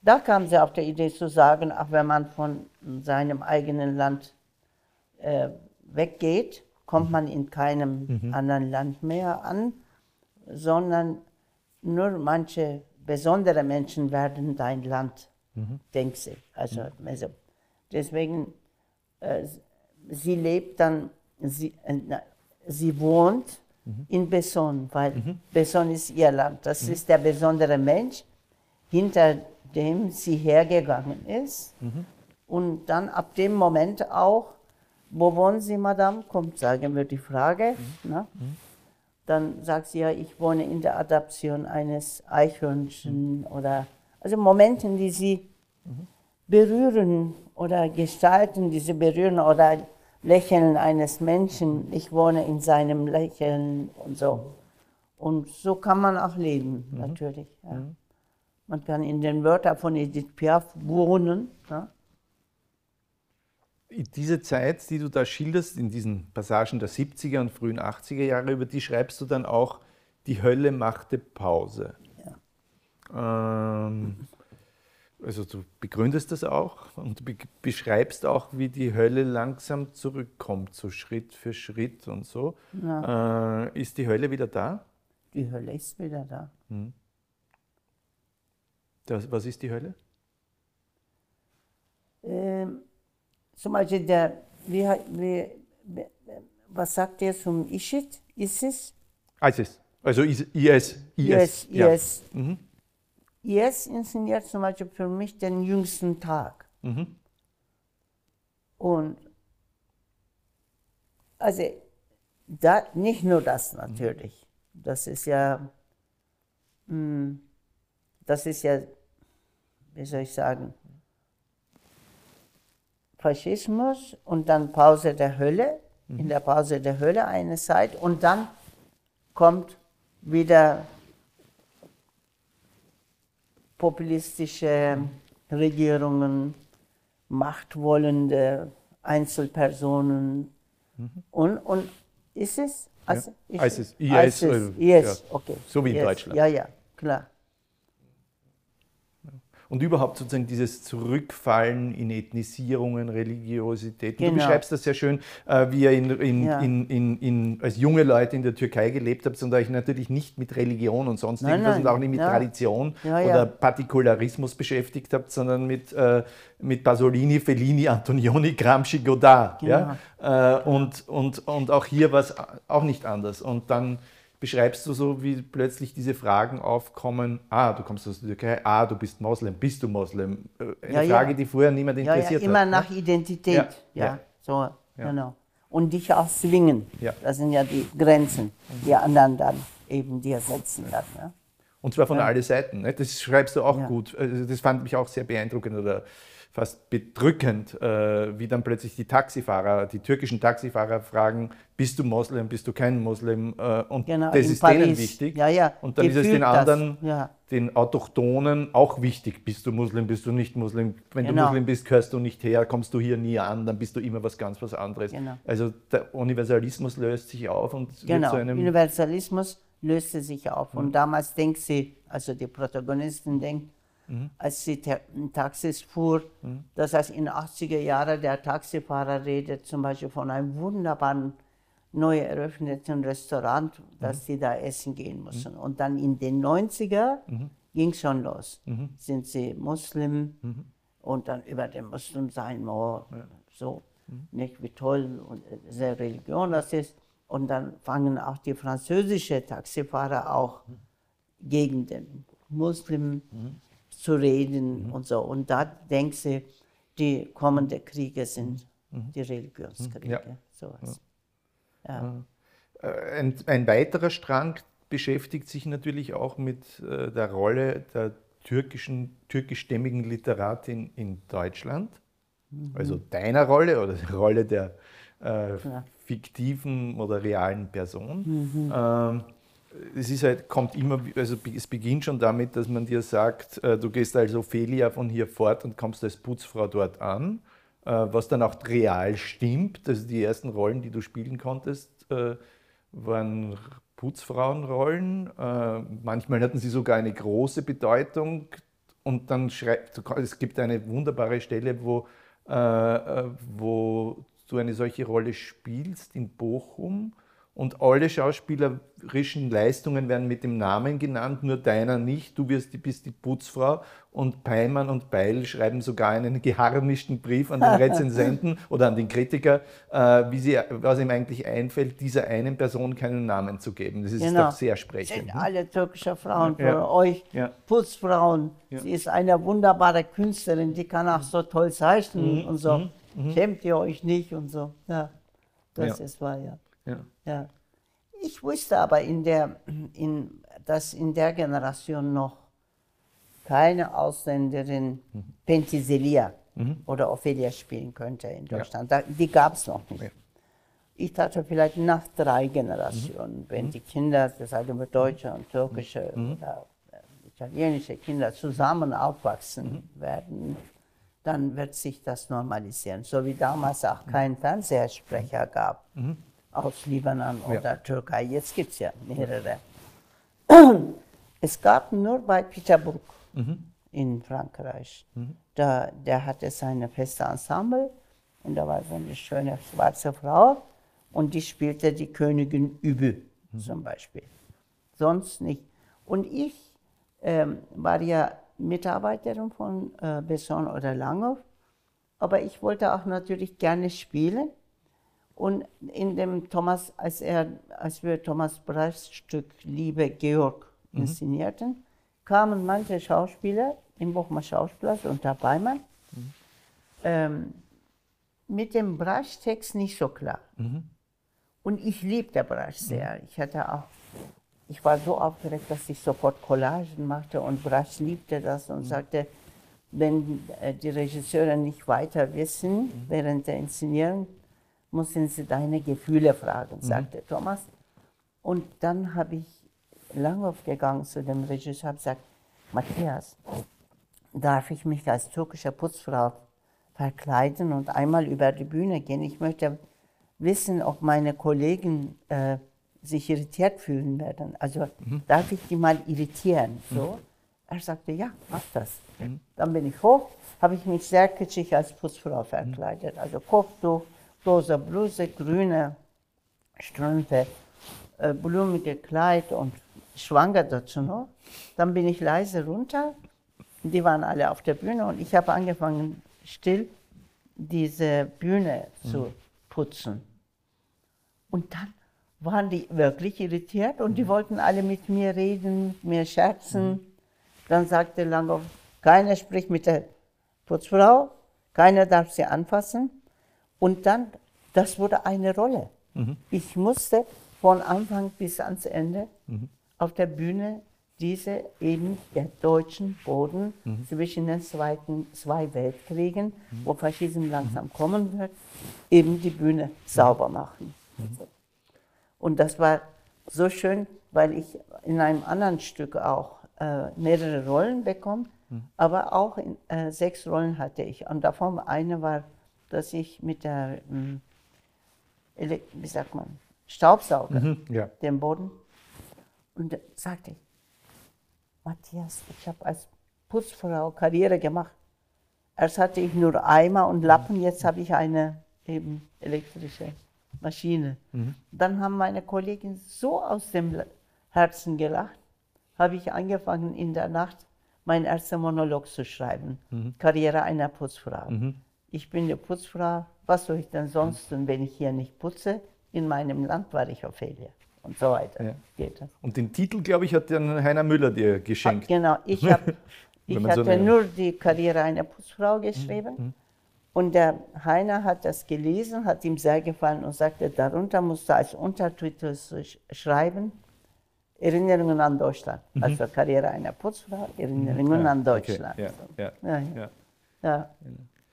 Da kam sie auf der Idee zu sagen, auch wenn man von seinem eigenen Land äh, weggeht, kommt man in keinem anderen Land mehr an, sondern nur manche besondere Menschen werden dein Land, denkt sie. Also, also deswegen, äh, sie lebt dann, sie, äh, sie wohnt in Besson, weil Besson ist ihr Land. Das ist der besondere Mensch, hinter dem sie hergegangen ist. Und dann ab dem Moment auch, wo wohnen Sie, Madame? Kommt, sagen wir die Frage. Ne? Dann sagt sie ja, ich wohne in der Adaption eines Eichhörnchen oder also Momenten, die sie berühren oder gestalten, die sie berühren oder Lächeln eines Menschen. Ich wohne in seinem Lächeln und so. Und so kann man auch leben, natürlich. Ja. Man kann in den Wörtern von Edith Piaf wohnen. Ja. Diese Zeit, die du da schilderst, in diesen Passagen der 70er und frühen 80er Jahre, über die schreibst du dann auch, die Hölle machte Pause. Ähm, also du begründest das auch und du beschreibst auch, wie die Hölle langsam zurückkommt, so Schritt für Schritt und so. Ja. Äh, ist die Hölle wieder da? Die Hölle ist wieder da. Das, was ist die Hölle? Ähm, zum Beispiel der, wie, wie, was sagt er zum Ischit? ISIS? ISIS. Also IS. IS. IS. IS. IS inszeniert zum Beispiel für mich den jüngsten Tag. Mhm. Und also da, nicht nur das natürlich. Das ist ja, mm, das ist ja, wie soll ich sagen, Faschismus und dann Pause der Hölle, in der Pause der Hölle eine Zeit und dann kommt wieder populistische Regierungen, machtwollende Einzelpersonen und, und ist es? Also, Ja. ISIS, IS, ISIS, IS, ja. okay. So wie in IS. Deutschland. Ja, ja, klar. Und überhaupt sozusagen dieses Zurückfallen in Ethnisierungen, Religiosität. Du Genau. beschreibst das sehr schön, äh, wie ihr in, in, Ja. in, als junge Leute in der Türkei gelebt habt und euch natürlich nicht mit Religion und sonst Nein, irgendwas nein, und auch nicht mit ja. Tradition Ja, oder Partikularismus beschäftigt habt, sondern mit, äh, mit Pasolini, Fellini, Antonioni, Gramsci, Godard. Ja? Äh, und, und, und auch hier war es auch nicht anders. Und dann beschreibst du so, wie plötzlich diese Fragen aufkommen, ah, du kommst aus der Türkei, ah, du bist Moslem, bist du Moslem? Äh, Eine Ja, ja. Frage, die vorher niemand Ja, ja, interessiert immer hat. nach ne? Identität. Ja, Ja, ja. so, genau. Und dich auch zwingen. Ja. Das sind ja die Grenzen, die anderen dann eben dir setzen. Dann, ja. Und zwar von allen Seiten. Ne? Das schreibst du auch Ja. gut. Also das fand mich auch sehr beeindruckend oder fast bedrückend, äh, wie dann plötzlich die Taxifahrer, die türkischen Taxifahrer fragen, bist du Moslem, bist du kein Moslem? Äh, und Genau, das ist denen Paris. wichtig. Ja, ja, Und dann ist es den anderen, ja. den Autochtonen auch wichtig. Bist du Muslim, bist du nicht Muslim? Wenn du Genau. Muslim bist, gehörst du nicht her, kommst du hier nie an, dann bist du immer was ganz was anderes. Genau. Also der Universalismus löst sich auf und wird Genau, zu einem... Universalismus löste sich auf. Und damals denkt sie, also die Protagonistin denkt, als sie ta- Taxis fuhr, das heißt in 80er Jahren der Taxifahrer redet zum Beispiel von einem wunderbaren neu eröffneten Restaurant, dass sie da essen gehen müssen. Und dann in den 90er ging schon los. Sind sie Muslim und dann über den Muslim sein, oh, so, nicht wie toll und sehr Religion das ist. Und dann fangen auch die französischen Taxifahrer auch gegen den Muslim zu reden und so. Und da denkt sie, die kommenden Kriege sind die Religionskriege. Ja. Sowas. Ja. Äh, Ein, ein weiterer Strang beschäftigt sich natürlich auch mit äh, der Rolle der türkischen, türkischstämmigen Literatin in Deutschland. Also deiner Rolle oder der Rolle der äh, Ja. Fiktiven oder realen Person. Ähm, es ist halt, kommt immer, also es beginnt schon damit, dass man dir sagt, äh, du gehst als Ophelia von hier fort und kommst als Putzfrau dort an, äh, was dann auch real stimmt. Also die ersten Rollen, die du spielen konntest, äh, waren Putzfrauenrollen. Äh, manchmal hatten sie sogar eine große Bedeutung. Und dann schreibt, es gibt eine wunderbare Stelle, wo, äh, äh, wo du eine solche Rolle spielst in Bochum und alle schauspielerischen Leistungen werden mit dem Namen genannt, nur deiner nicht. Du wirst, bist die Putzfrau und Peimann und Beil schreiben sogar einen geharnischten Brief an den Rezensenten oder an den Kritiker, äh, wie sie, was ihm eigentlich einfällt, dieser einen Person keinen Namen zu geben. Das ist Genau. doch sehr sprechend. Sind ne? alle türkische Frauen für Ja. euch Ja. Putzfrauen. Sie ist eine wunderbare Künstlerin, die kann auch so toll zeichnen Mhm. und so. Schämt ihr euch nicht und so. Ja, das Ja. ist wahr, ja. Ja. ja. Ich wusste aber, in der, in, dass in der Generation noch keine Ausländerin Penthesilea oder Ophelia spielen könnte in Deutschland. Da, die gab es noch nicht. Ich dachte vielleicht nach drei Generationen, wenn die Kinder, das sagen wir deutsche und türkische oder äh, italienische Kinder zusammen aufwachsen werden, dann wird sich das normalisieren. So wie damals auch kein Fernsehsprecher gab aus Libanon oder Türkei. Jetzt gibt es ja mehrere. Es gab nur bei Peter Brook in Frankreich. Da, der hatte seine feste Ensemble und da war so eine schöne schwarze Frau und die spielte die Königin Übel zum Beispiel. Sonst nicht. Und ich ähm, war ja Mitarbeiterin von äh, Besson oder Langhoff, aber ich wollte auch natürlich gerne spielen. Und in dem Thomas, als, er, als wir Thomas Brechts Stück Liebe Georg inszenierten, kamen manche Schauspieler im Bochumer Schauspielhaus unter Beimann ähm, mit dem Brecht-Text nicht so klar. Und ich liebte Brecht sehr. Ich hatte auch, ich war so aufgeregt, dass ich sofort Collagen machte und Brecht liebte das und sagte, wenn äh, die Regisseure nicht weiter wissen während der Inszenierung, müssen sie deine Gefühle fragen, sagte Thomas. Und dann habe ich lange aufgegangen zu dem Regisseur und gesagt, Matthias, darf ich mich als türkische Putzfrau verkleiden und einmal über die Bühne gehen? Ich möchte wissen, ob meine Kollegen äh, sich irritiert fühlen werden. Also darf ich die mal irritieren? So. Er sagte, ja, mach das. Dann bin ich hoch, habe ich mich sehr kitschig als Putzfrau verkleidet. Also Kopftuch, rosa Bluse, grüne Strümpfe, äh, blumige Kleid und schwanger dazu noch. Dann bin ich leise runter. Die waren alle auf der Bühne und ich habe angefangen, still diese Bühne zu putzen. Und dann waren die wirklich irritiert und die wollten alle mit mir reden, mit mir scherzen. Dann sagte Langhoff, keiner spricht mit der Putzfrau, keiner darf sie anfassen. Und dann, das wurde eine Rolle. Ich musste von Anfang bis ans Ende auf der Bühne diese eben der deutschen Boden zwischen den zweiten, zwei Weltkriegen, wo Faschismus langsam kommen wird, eben die Bühne sauber machen. Und das war so schön, weil ich in einem anderen Stück auch äh, mehrere Rollen bekomme, aber auch in, äh, sechs Rollen hatte ich. Und davon eine war, dass ich mit der, Ele- wie sagt man, Staubsauger Ja. den Boden und da sagte ich, Matthias, ich habe als Putzfrau Karriere gemacht. Erst hatte ich nur Eimer und Lappen, jetzt habe ich eine eben elektrische Maschine. Dann haben meine Kollegen so aus dem Herzen gelacht, habe ich angefangen in der Nacht meinen ersten Monolog zu schreiben. Karriere einer Putzfrau. Ich bin eine Putzfrau, was soll ich denn sonst tun, wenn ich hier nicht putze? In meinem Land war ich Ophelia. Und so weiter Ja. geht das. Und den Titel, glaube ich, hat dann Heiner Müller dir geschenkt. Genau, ich, hab, ich so hatte Mhm. nur die Karriere einer Putzfrau geschrieben. Und der Heiner hat das gelesen, hat ihm sehr gefallen und sagte, darunter musst du als Untertitel sch- schreiben, Erinnerungen an Deutschland. Also Karriere einer Putzfrau, Erinnerungen an Mhm. Okay, Deutschland. ja, So. ja, Ja, ja. ja. Ja.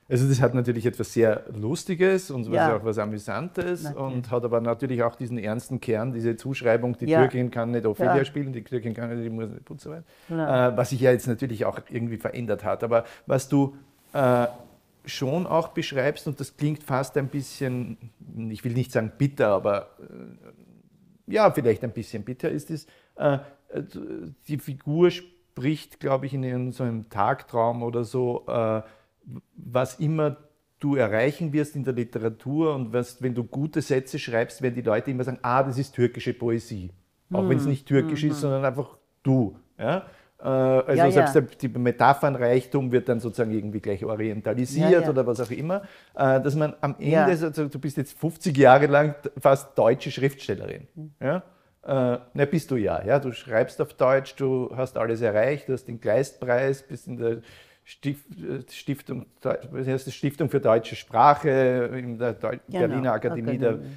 Also das hat natürlich etwas sehr Lustiges und auch was Amüsantes Natürlich. und hat aber natürlich auch diesen ernsten Kern, diese Zuschreibung, die Ja. Türkin kann nicht Ophelia Ja. spielen, die Türkin kann nicht, die muss nicht putzen. Ja. Äh, was sich ja jetzt natürlich auch irgendwie verändert hat. Aber was du äh, schon auch beschreibst, und das klingt fast ein bisschen, ich will nicht sagen bitter, aber äh, ja, vielleicht ein bisschen bitter ist es, äh, die Figur spricht, glaube ich, in so einem Tagtraum oder so, äh, was immer du erreichen wirst in der Literatur und was, wenn du gute Sätze schreibst, werden die Leute immer sagen, ah, das ist türkische Poesie. Auch wenn es nicht türkisch ist, sondern einfach du. Ja? Äh, Also Ja, ja. selbst der die Metaphernreichtum wird dann sozusagen irgendwie gleich orientalisiert Ja, ja. oder was auch immer. Äh, Dass man am Ende, Ja. so, du bist jetzt 50 Jahre lang fast deutsche Schriftstellerin. Ja? Äh, na, bist du ja, ja. Du schreibst auf Deutsch, du hast alles erreicht, du hast den Kleistpreis, bist in der Stif Stiftung? Stiftung für deutsche Sprache, in der Deu Genau, Berliner Akademie, Akademie. äh,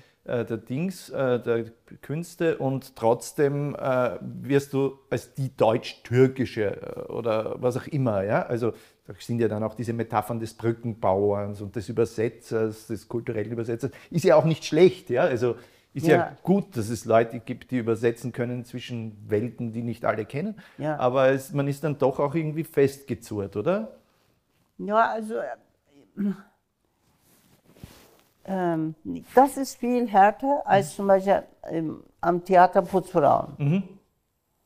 der Dings, äh, der Künste und trotzdem äh, wirst du als die deutsch-türkische äh, oder was auch immer, ja, also da sind ja dann auch diese Metaphern des Brückenbauers und des Übersetzers, des kulturellen Übersetzers, ist ja auch nicht schlecht, ja, also ist ja. ja. gut, dass es Leute gibt, die übersetzen können zwischen Welten, die nicht alle kennen. Ja. Aber es, man ist dann doch auch irgendwie festgezurrt, oder? Ja, also ähm, das ist viel härter als zum Beispiel ähm, am Theater Putzfrauen. Mhm.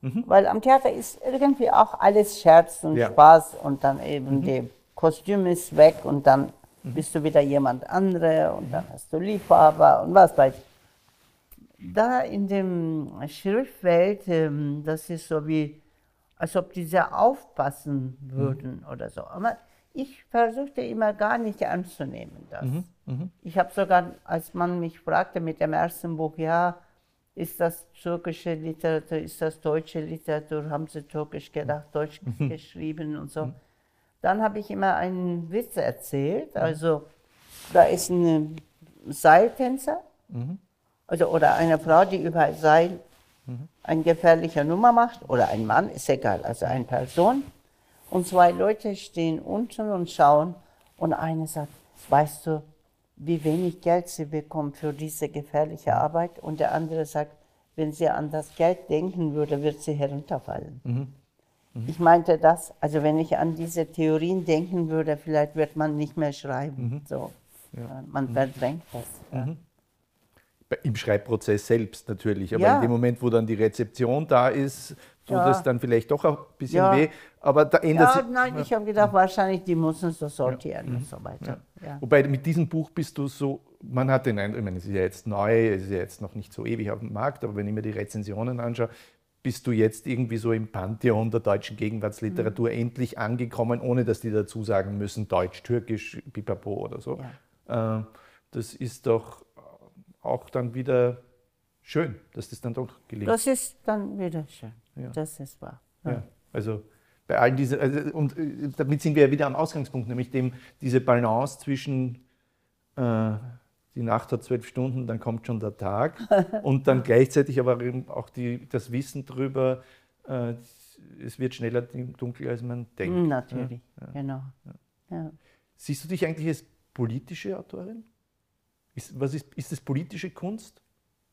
Mhm. Weil am Theater ist irgendwie auch alles Scherz und ja. Spaß und dann eben mhm. die Kostüm ist weg und dann mhm. bist du wieder jemand andere und dann hast du Liebhaber und was weiß ich. Da in dem Schriftwelt, ähm, das ist so wie, als ob die sehr aufpassen würden mhm. oder so. Aber ich versuchte immer gar nicht ernst zu nehmen. Das. Mhm, mh. Ich habe sogar, als man mich fragte mit dem ersten Buch, ja, ist das türkische Literatur, ist das deutsche Literatur, haben sie türkisch gedacht, deutsch mhm. geschrieben und so. Mhm. Dann habe ich immer einen Witz erzählt. Mhm. Also da ist ein Seiltänzer, mhm. also, oder eine Frau, die über Seil mhm. eine gefährliche Nummer macht, oder ein Mann, ist egal, also eine Person. Und zwei Leute stehen unten und schauen und eine sagt, weißt du, wie wenig Geld sie bekommt für diese gefährliche Arbeit. Und der andere sagt, wenn sie an das Geld denken würde, wird sie herunterfallen. Mhm. Mhm. Ich meinte das, also wenn ich an diese Theorien denken würde, vielleicht wird man nicht mehr schreiben. Mhm. So. Ja. Man mhm. verdrängt das. Ja. Mhm. Im Schreibprozess selbst natürlich, aber ja. in dem Moment, wo dann die Rezeption da ist, tut es dann vielleicht doch ein bisschen weh. Aber da ändert ja, sich. Nein, ich habe gedacht, wahrscheinlich die müssen so sortieren ja. und so weiter. Wobei mit diesem Buch bist du so, man hat den Eindruck, ich meine, es ist ja jetzt neu, es ist ja jetzt noch nicht so ewig auf dem Markt, aber wenn ich mir die Rezensionen anschaue, bist du jetzt irgendwie so im Pantheon der deutschen Gegenwartsliteratur mhm. endlich angekommen, ohne dass die dazu sagen müssen, Deutsch, Türkisch, Pipapo oder so. Äh, das ist doch auch dann wieder schön, dass das dann doch gelingt. Das ist dann wieder schön. Ja. Das ist wahr. Ja. ja. also bei all diesen, also, und äh, damit sind wir ja wieder am Ausgangspunkt, nämlich dem, diese Balance zwischen äh, die Nacht hat zwölf Stunden, dann kommt schon der Tag und dann gleichzeitig aber auch die, das Wissen darüber, äh, es wird schneller dunkel, als man denkt. Hm, natürlich, ja. genau. Siehst du dich eigentlich als politische Autorin? Ist, was ist, ist das politische Kunst?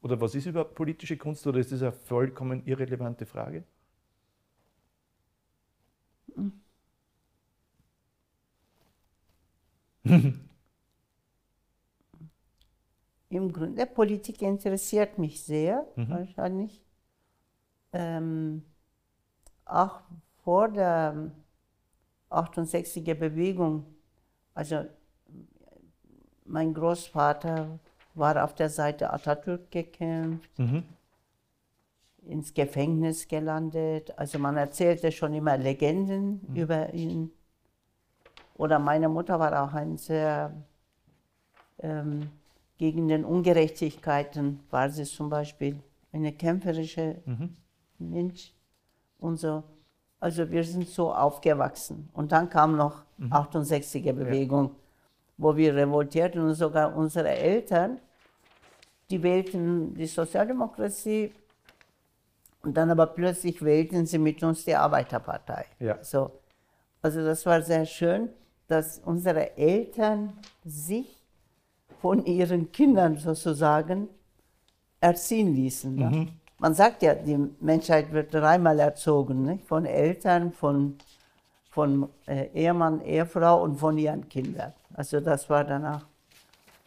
Oder was ist überhaupt politische Kunst? Oder ist das eine vollkommen irrelevante Frage? Im Grunde, Politik interessiert mich sehr, mhm. wahrscheinlich. Ähm, auch vor der 68er Bewegung, also mein Großvater war auf der Seite Atatürk gekämpft, mhm. Ins Gefängnis gelandet. Also man erzählte schon immer Legenden mhm. über ihn. Oder meine Mutter war auch ein sehr ähm, gegen den Ungerechtigkeiten war sie zum Beispiel eine kämpferische mhm. Mensch und so. Also wir sind so aufgewachsen. Und dann kam noch mhm. 68er Bewegung. Ja wo wir revoltierten und sogar unsere Eltern, die wählten die Sozialdemokratie und dann aber plötzlich wählten sie mit uns die Arbeiterpartei. Ja. So. Also das war sehr schön, dass unsere Eltern sich von ihren Kindern sozusagen erziehen ließen. Ne? Mhm. Man sagt ja, die Menschheit wird dreimal erzogen, nicht? von Eltern, von, von äh, Ehemann, Ehefrau und von ihren Kindern. Also das war danach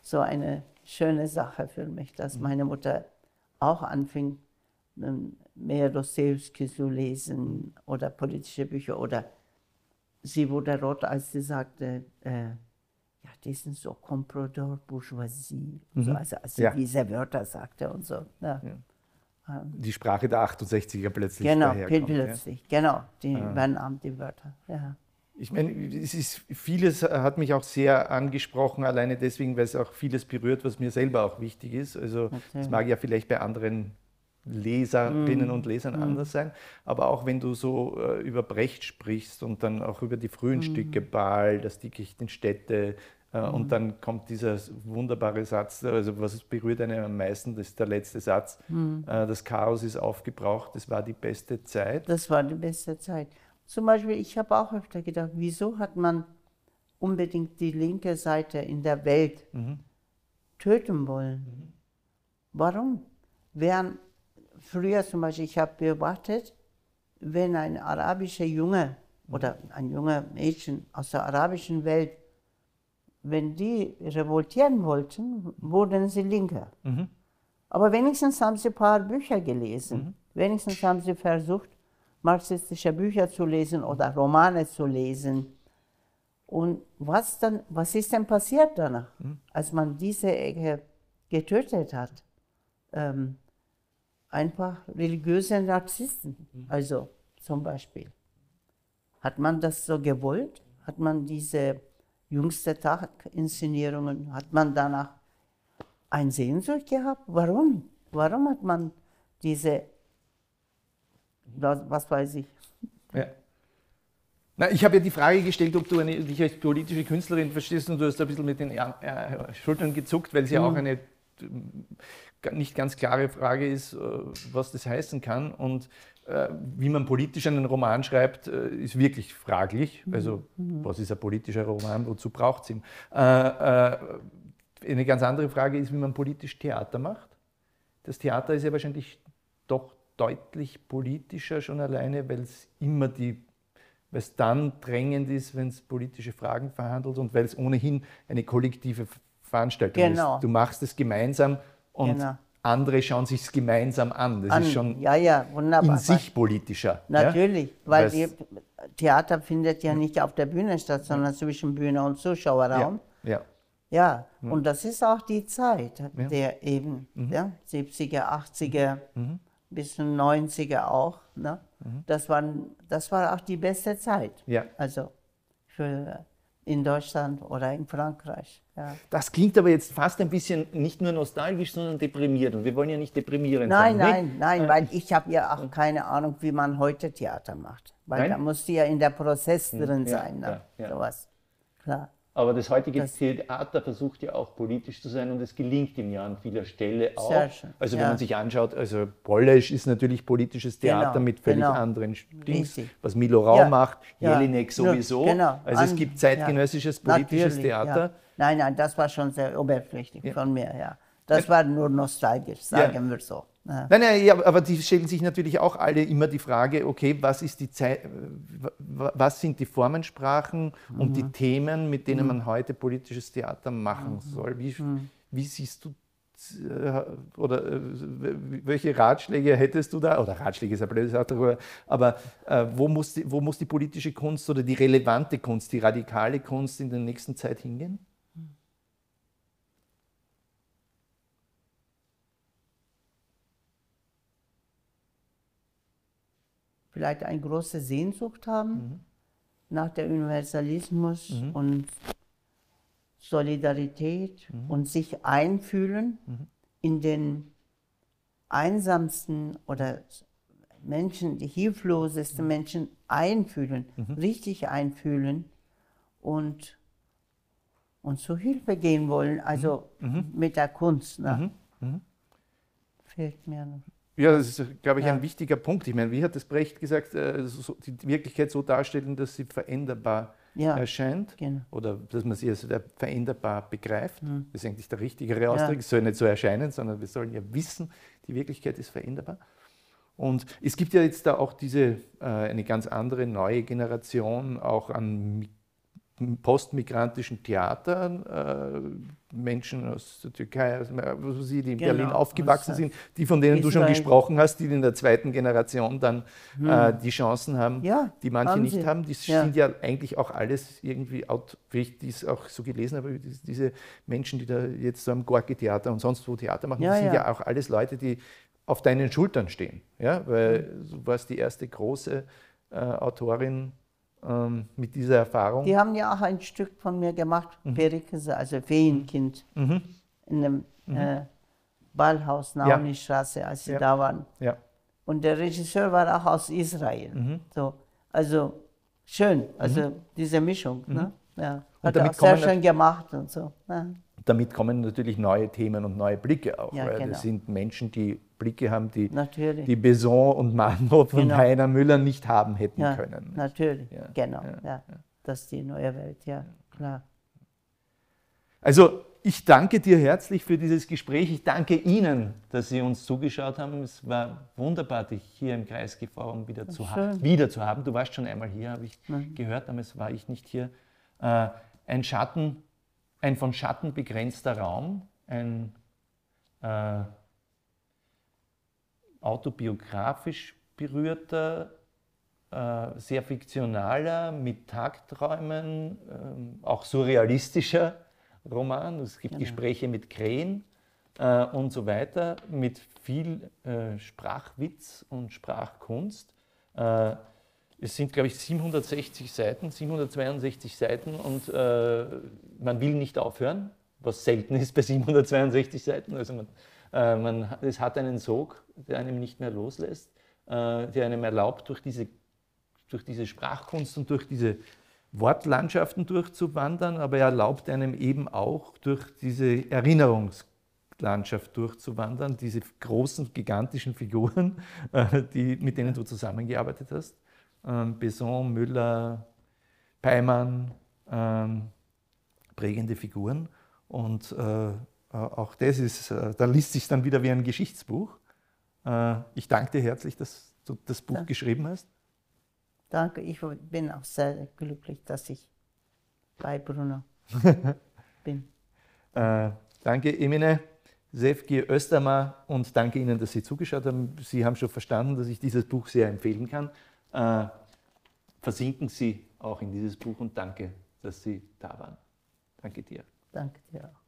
so eine schöne Sache für mich, dass mhm. meine Mutter auch anfing, ähm, mehr Dostoevsky zu lesen oder politische Bücher oder sie wurde rot, als sie sagte, äh, ja, die sind so Comprador Bourgeoisie, mhm. so, also als sie ja. diese Wörter sagte und so. Ja. Ja. Ähm. Die Sprache der 68er plötzlich Genau, plötzlich, genau, die ah. übernahm die Wörter. Ja. Ich meine, es ist, vieles hat mich auch sehr angesprochen, alleine deswegen, weil es auch vieles berührt, was mir selber auch wichtig ist. Also es mag ja vielleicht bei anderen Leserinnen mm. und Lesern mm. anders sein, aber auch wenn du so äh, über Brecht sprichst und dann auch über die frühen mm. Stücke Baal, das Dickicht in Städte, Äh, und dann kommt dieser wunderbare Satz, also was berührt einen am meisten, das ist der letzte Satz. Mhm. Das Chaos ist aufgebraucht, das war die beste Zeit. Das war die beste Zeit. Zum Beispiel, ich habe auch öfter gedacht, wieso hat man unbedingt die linke Seite in der Welt Mhm. töten wollen? Warum? Während früher zum Beispiel, ich habe beobachtet, wenn ein arabischer Junge oder ein junger Mädchen aus der arabischen Welt, wenn die revoltieren wollten, wurden sie linker. Aber wenigstens haben sie ein paar Bücher gelesen. Wenigstens haben sie versucht, marxistische Bücher zu lesen oder Romane zu lesen. Und was, dann, was ist denn passiert danach, als man diese Ecke getötet hat? Ähm, einfach religiöse Narzissten, also zum Beispiel. Hat man das so gewollt? Hat man diese jüngste Tag-Inszenierungen, hat man danach ein Sehnsucht gehabt? Warum? Warum hat man diese, was, weiß ich, Ja. Na, ich habe ja die Frage gestellt, ob du eine, dich als politische Künstlerin verstehst und du hast ein bisschen mit den Schultern gezuckt, weil es ja auch eine nicht ganz klare Frage ist, äh, was das heißen kann. Und äh, wie man politisch einen Roman schreibt, äh, ist wirklich fraglich. Also, was ist ein politischer Roman, wozu braucht es ihn? Eine ganz andere Frage ist, wie man politisch Theater macht. Das Theater ist ja wahrscheinlich doch deutlich politischer schon alleine, weil es immer die, weil es dann drängend ist, wenn es politische Fragen verhandelt und weil es ohnehin eine kollektive Veranstaltung Genau. ist. Du machst es gemeinsam und Genau. andere schauen sich es gemeinsam an. Das an, ist schon ja, ja, in sich politischer. Natürlich, weil Weil's- die, Theater findet ja nicht auf der Bühne statt, sondern zwischen Bühne und Ja, Zuschauerraum. ja. Ja, und das ist auch die Zeit, Ja. Mhm. der eben, ja, 70er, 80er, bis zum 90er auch. Ne? Mhm. Das, waren, das war auch die beste Zeit. Ja. Also für in Deutschland oder in Frankreich. Ja. Das klingt aber jetzt fast ein bisschen nicht nur nostalgisch, sondern deprimierend. Und wir wollen ja nicht deprimierend Nein, sein. ne? nein, nein, weil ich habe ja auch keine Ahnung, wie man heute Theater macht. Weil Nein? da musst du ja in der Prozess drin ja, sein. Ne? ja, ja. Sowas. Klar. Aber das heutige Das- Theater versucht ja auch politisch zu sein und es gelingt ihm ja an vieler Stelle auch. Sehr schön, Also wenn ja. man sich anschaut, also Bolesch ist natürlich politisches Theater Genau, mit völlig genau. anderen Dings, was Milo Rau Ja, macht, ja, Jelinek sowieso. genau. Also es gibt zeitgenössisches politisches Natürlich, Theater. Nein, nein, das war schon sehr oberflächlich von mir, ja. Das war nur nostalgisch, sagen wir so. Ja. Nein, nein, ja, aber die stellen sich natürlich auch alle immer die Frage, okay, was, ist die Zeit, was sind die Formensprachen und die Themen, mit denen man heute politisches Theater machen soll? Wie, wie siehst du äh, oder äh, welche Ratschläge hättest du da? Oder Ratschläge ist ein blödes Wort, aber- aber äh, wo, muss die, wo muss die politische Kunst oder die relevante Kunst, die radikale Kunst in der nächsten Zeit hingehen? Vielleicht eine große Sehnsucht haben Mhm. nach der Universalismus und Solidarität Mhm. und sich einfühlen in den einsamsten oder Menschen, die Mhm. hilflosesten Menschen einfühlen, richtig einfühlen und, und zu Hilfe gehen wollen, also Mhm. mit der Kunst. Ne? Fehlt mir noch. Ja, das ist, glaube ich, Ja. ein wichtiger Punkt. Ich meine, wie hat das Brecht gesagt, äh, die Wirklichkeit so darstellen, dass sie veränderbar Ja, erscheint genau. oder dass man sie als veränderbar begreift. Hm. Das ist eigentlich der richtigere Ausdruck. Es soll nicht so erscheinen, sondern wir sollen ja wissen, die Wirklichkeit ist veränderbar. Und es gibt ja jetzt da auch diese, äh, eine ganz andere neue Generation auch an postmigrantischen Theatern, äh, Menschen aus der Türkei, aus, äh, was ich, die in Genau, Berlin aufgewachsen sind, die von denen du schon gesprochen hast, die in der zweiten Generation dann äh, die Chancen haben, Hm. Ja, die manche haben nicht haben. Die Ja. sind ja eigentlich auch alles irgendwie, out, wie ich dies auch so gelesen habe, die- diese Menschen, die da jetzt so am Gorki-Theater und sonst wo Theater machen, Ja, das sind ja. ja. auch alles Leute, die auf deinen Schultern stehen. Ja? Weil du warst die erste große äh, Autorin ähm, mit dieser Erfahrung. Die haben ja auch ein Stück von mir gemacht, Perikese, also Feenkind, Mhm. in dem äh, Ballhaus Nauni-Straße, als sie Ja. da waren. Ja. Und der Regisseur war auch aus Israel. Mhm. So, also schön, also diese Mischung. Ne? Ja. Hat er auch sehr schön gemacht und so. Ja. Damit kommen natürlich neue Themen und neue Blicke auch. Ja, genau. das sind Menschen, die Blicke haben, die, Natürlich. die Beson und Mannhof und Genau. Heiner Müller nicht haben hätten Ja, können. natürlich, Ja, genau. ja, Das ist die neue Welt, ja, klar. Also ich danke dir herzlich für dieses Gespräch. Ich danke Ihnen, dass Sie uns zugeschaut haben. Es war wunderbar, dich hier im Kreisgeforum wieder, zu, ha wieder zu haben. Du warst schon einmal hier, habe ich Mhm. gehört, damals war ich nicht hier. Äh, ein Schatten, ein von Schatten begrenzter Raum, ein äh, autobiografisch berührter, äh, sehr fiktionaler, mit Tagträumen, ähm, auch surrealistischer Roman. Es gibt Gespräche mit Krähen äh, und so weiter, mit viel äh, Sprachwitz und Sprachkunst. Es sind, glaube ich, 760 Seiten, 762 Seiten und äh, man will nicht aufhören, was selten ist bei 762 Seiten. Also man, äh, man, es hat einen Sog, der einem nicht mehr loslässt, äh, der einem erlaubt, durch diese, durch diese Sprachkunst und durch diese Wortlandschaften durchzuwandern, aber er erlaubt einem eben auch durch diese Erinnerungslandschaft durchzuwandern, diese großen, gigantischen Figuren, äh, die, mit denen du zusammengearbeitet hast. Ähm, Besson, Müller, Peimann, ähm, prägende Figuren. Und äh, äh, auch das ist, äh, da liest sich dann wieder wie ein Geschichtsbuch. Äh, ich danke dir herzlich, dass du das Buch Ja. geschrieben hast. Danke, ich bin auch sehr glücklich, dass ich bei Bruno bin. Äh, danke, Emine, Sefki Östermar und danke Ihnen, dass Sie zugeschaut haben. Sie haben schon verstanden, dass ich dieses Buch sehr empfehlen kann. Äh, versinken Sie auch in dieses Buch und danke, dass Sie da waren. Danke dir. Danke dir auch.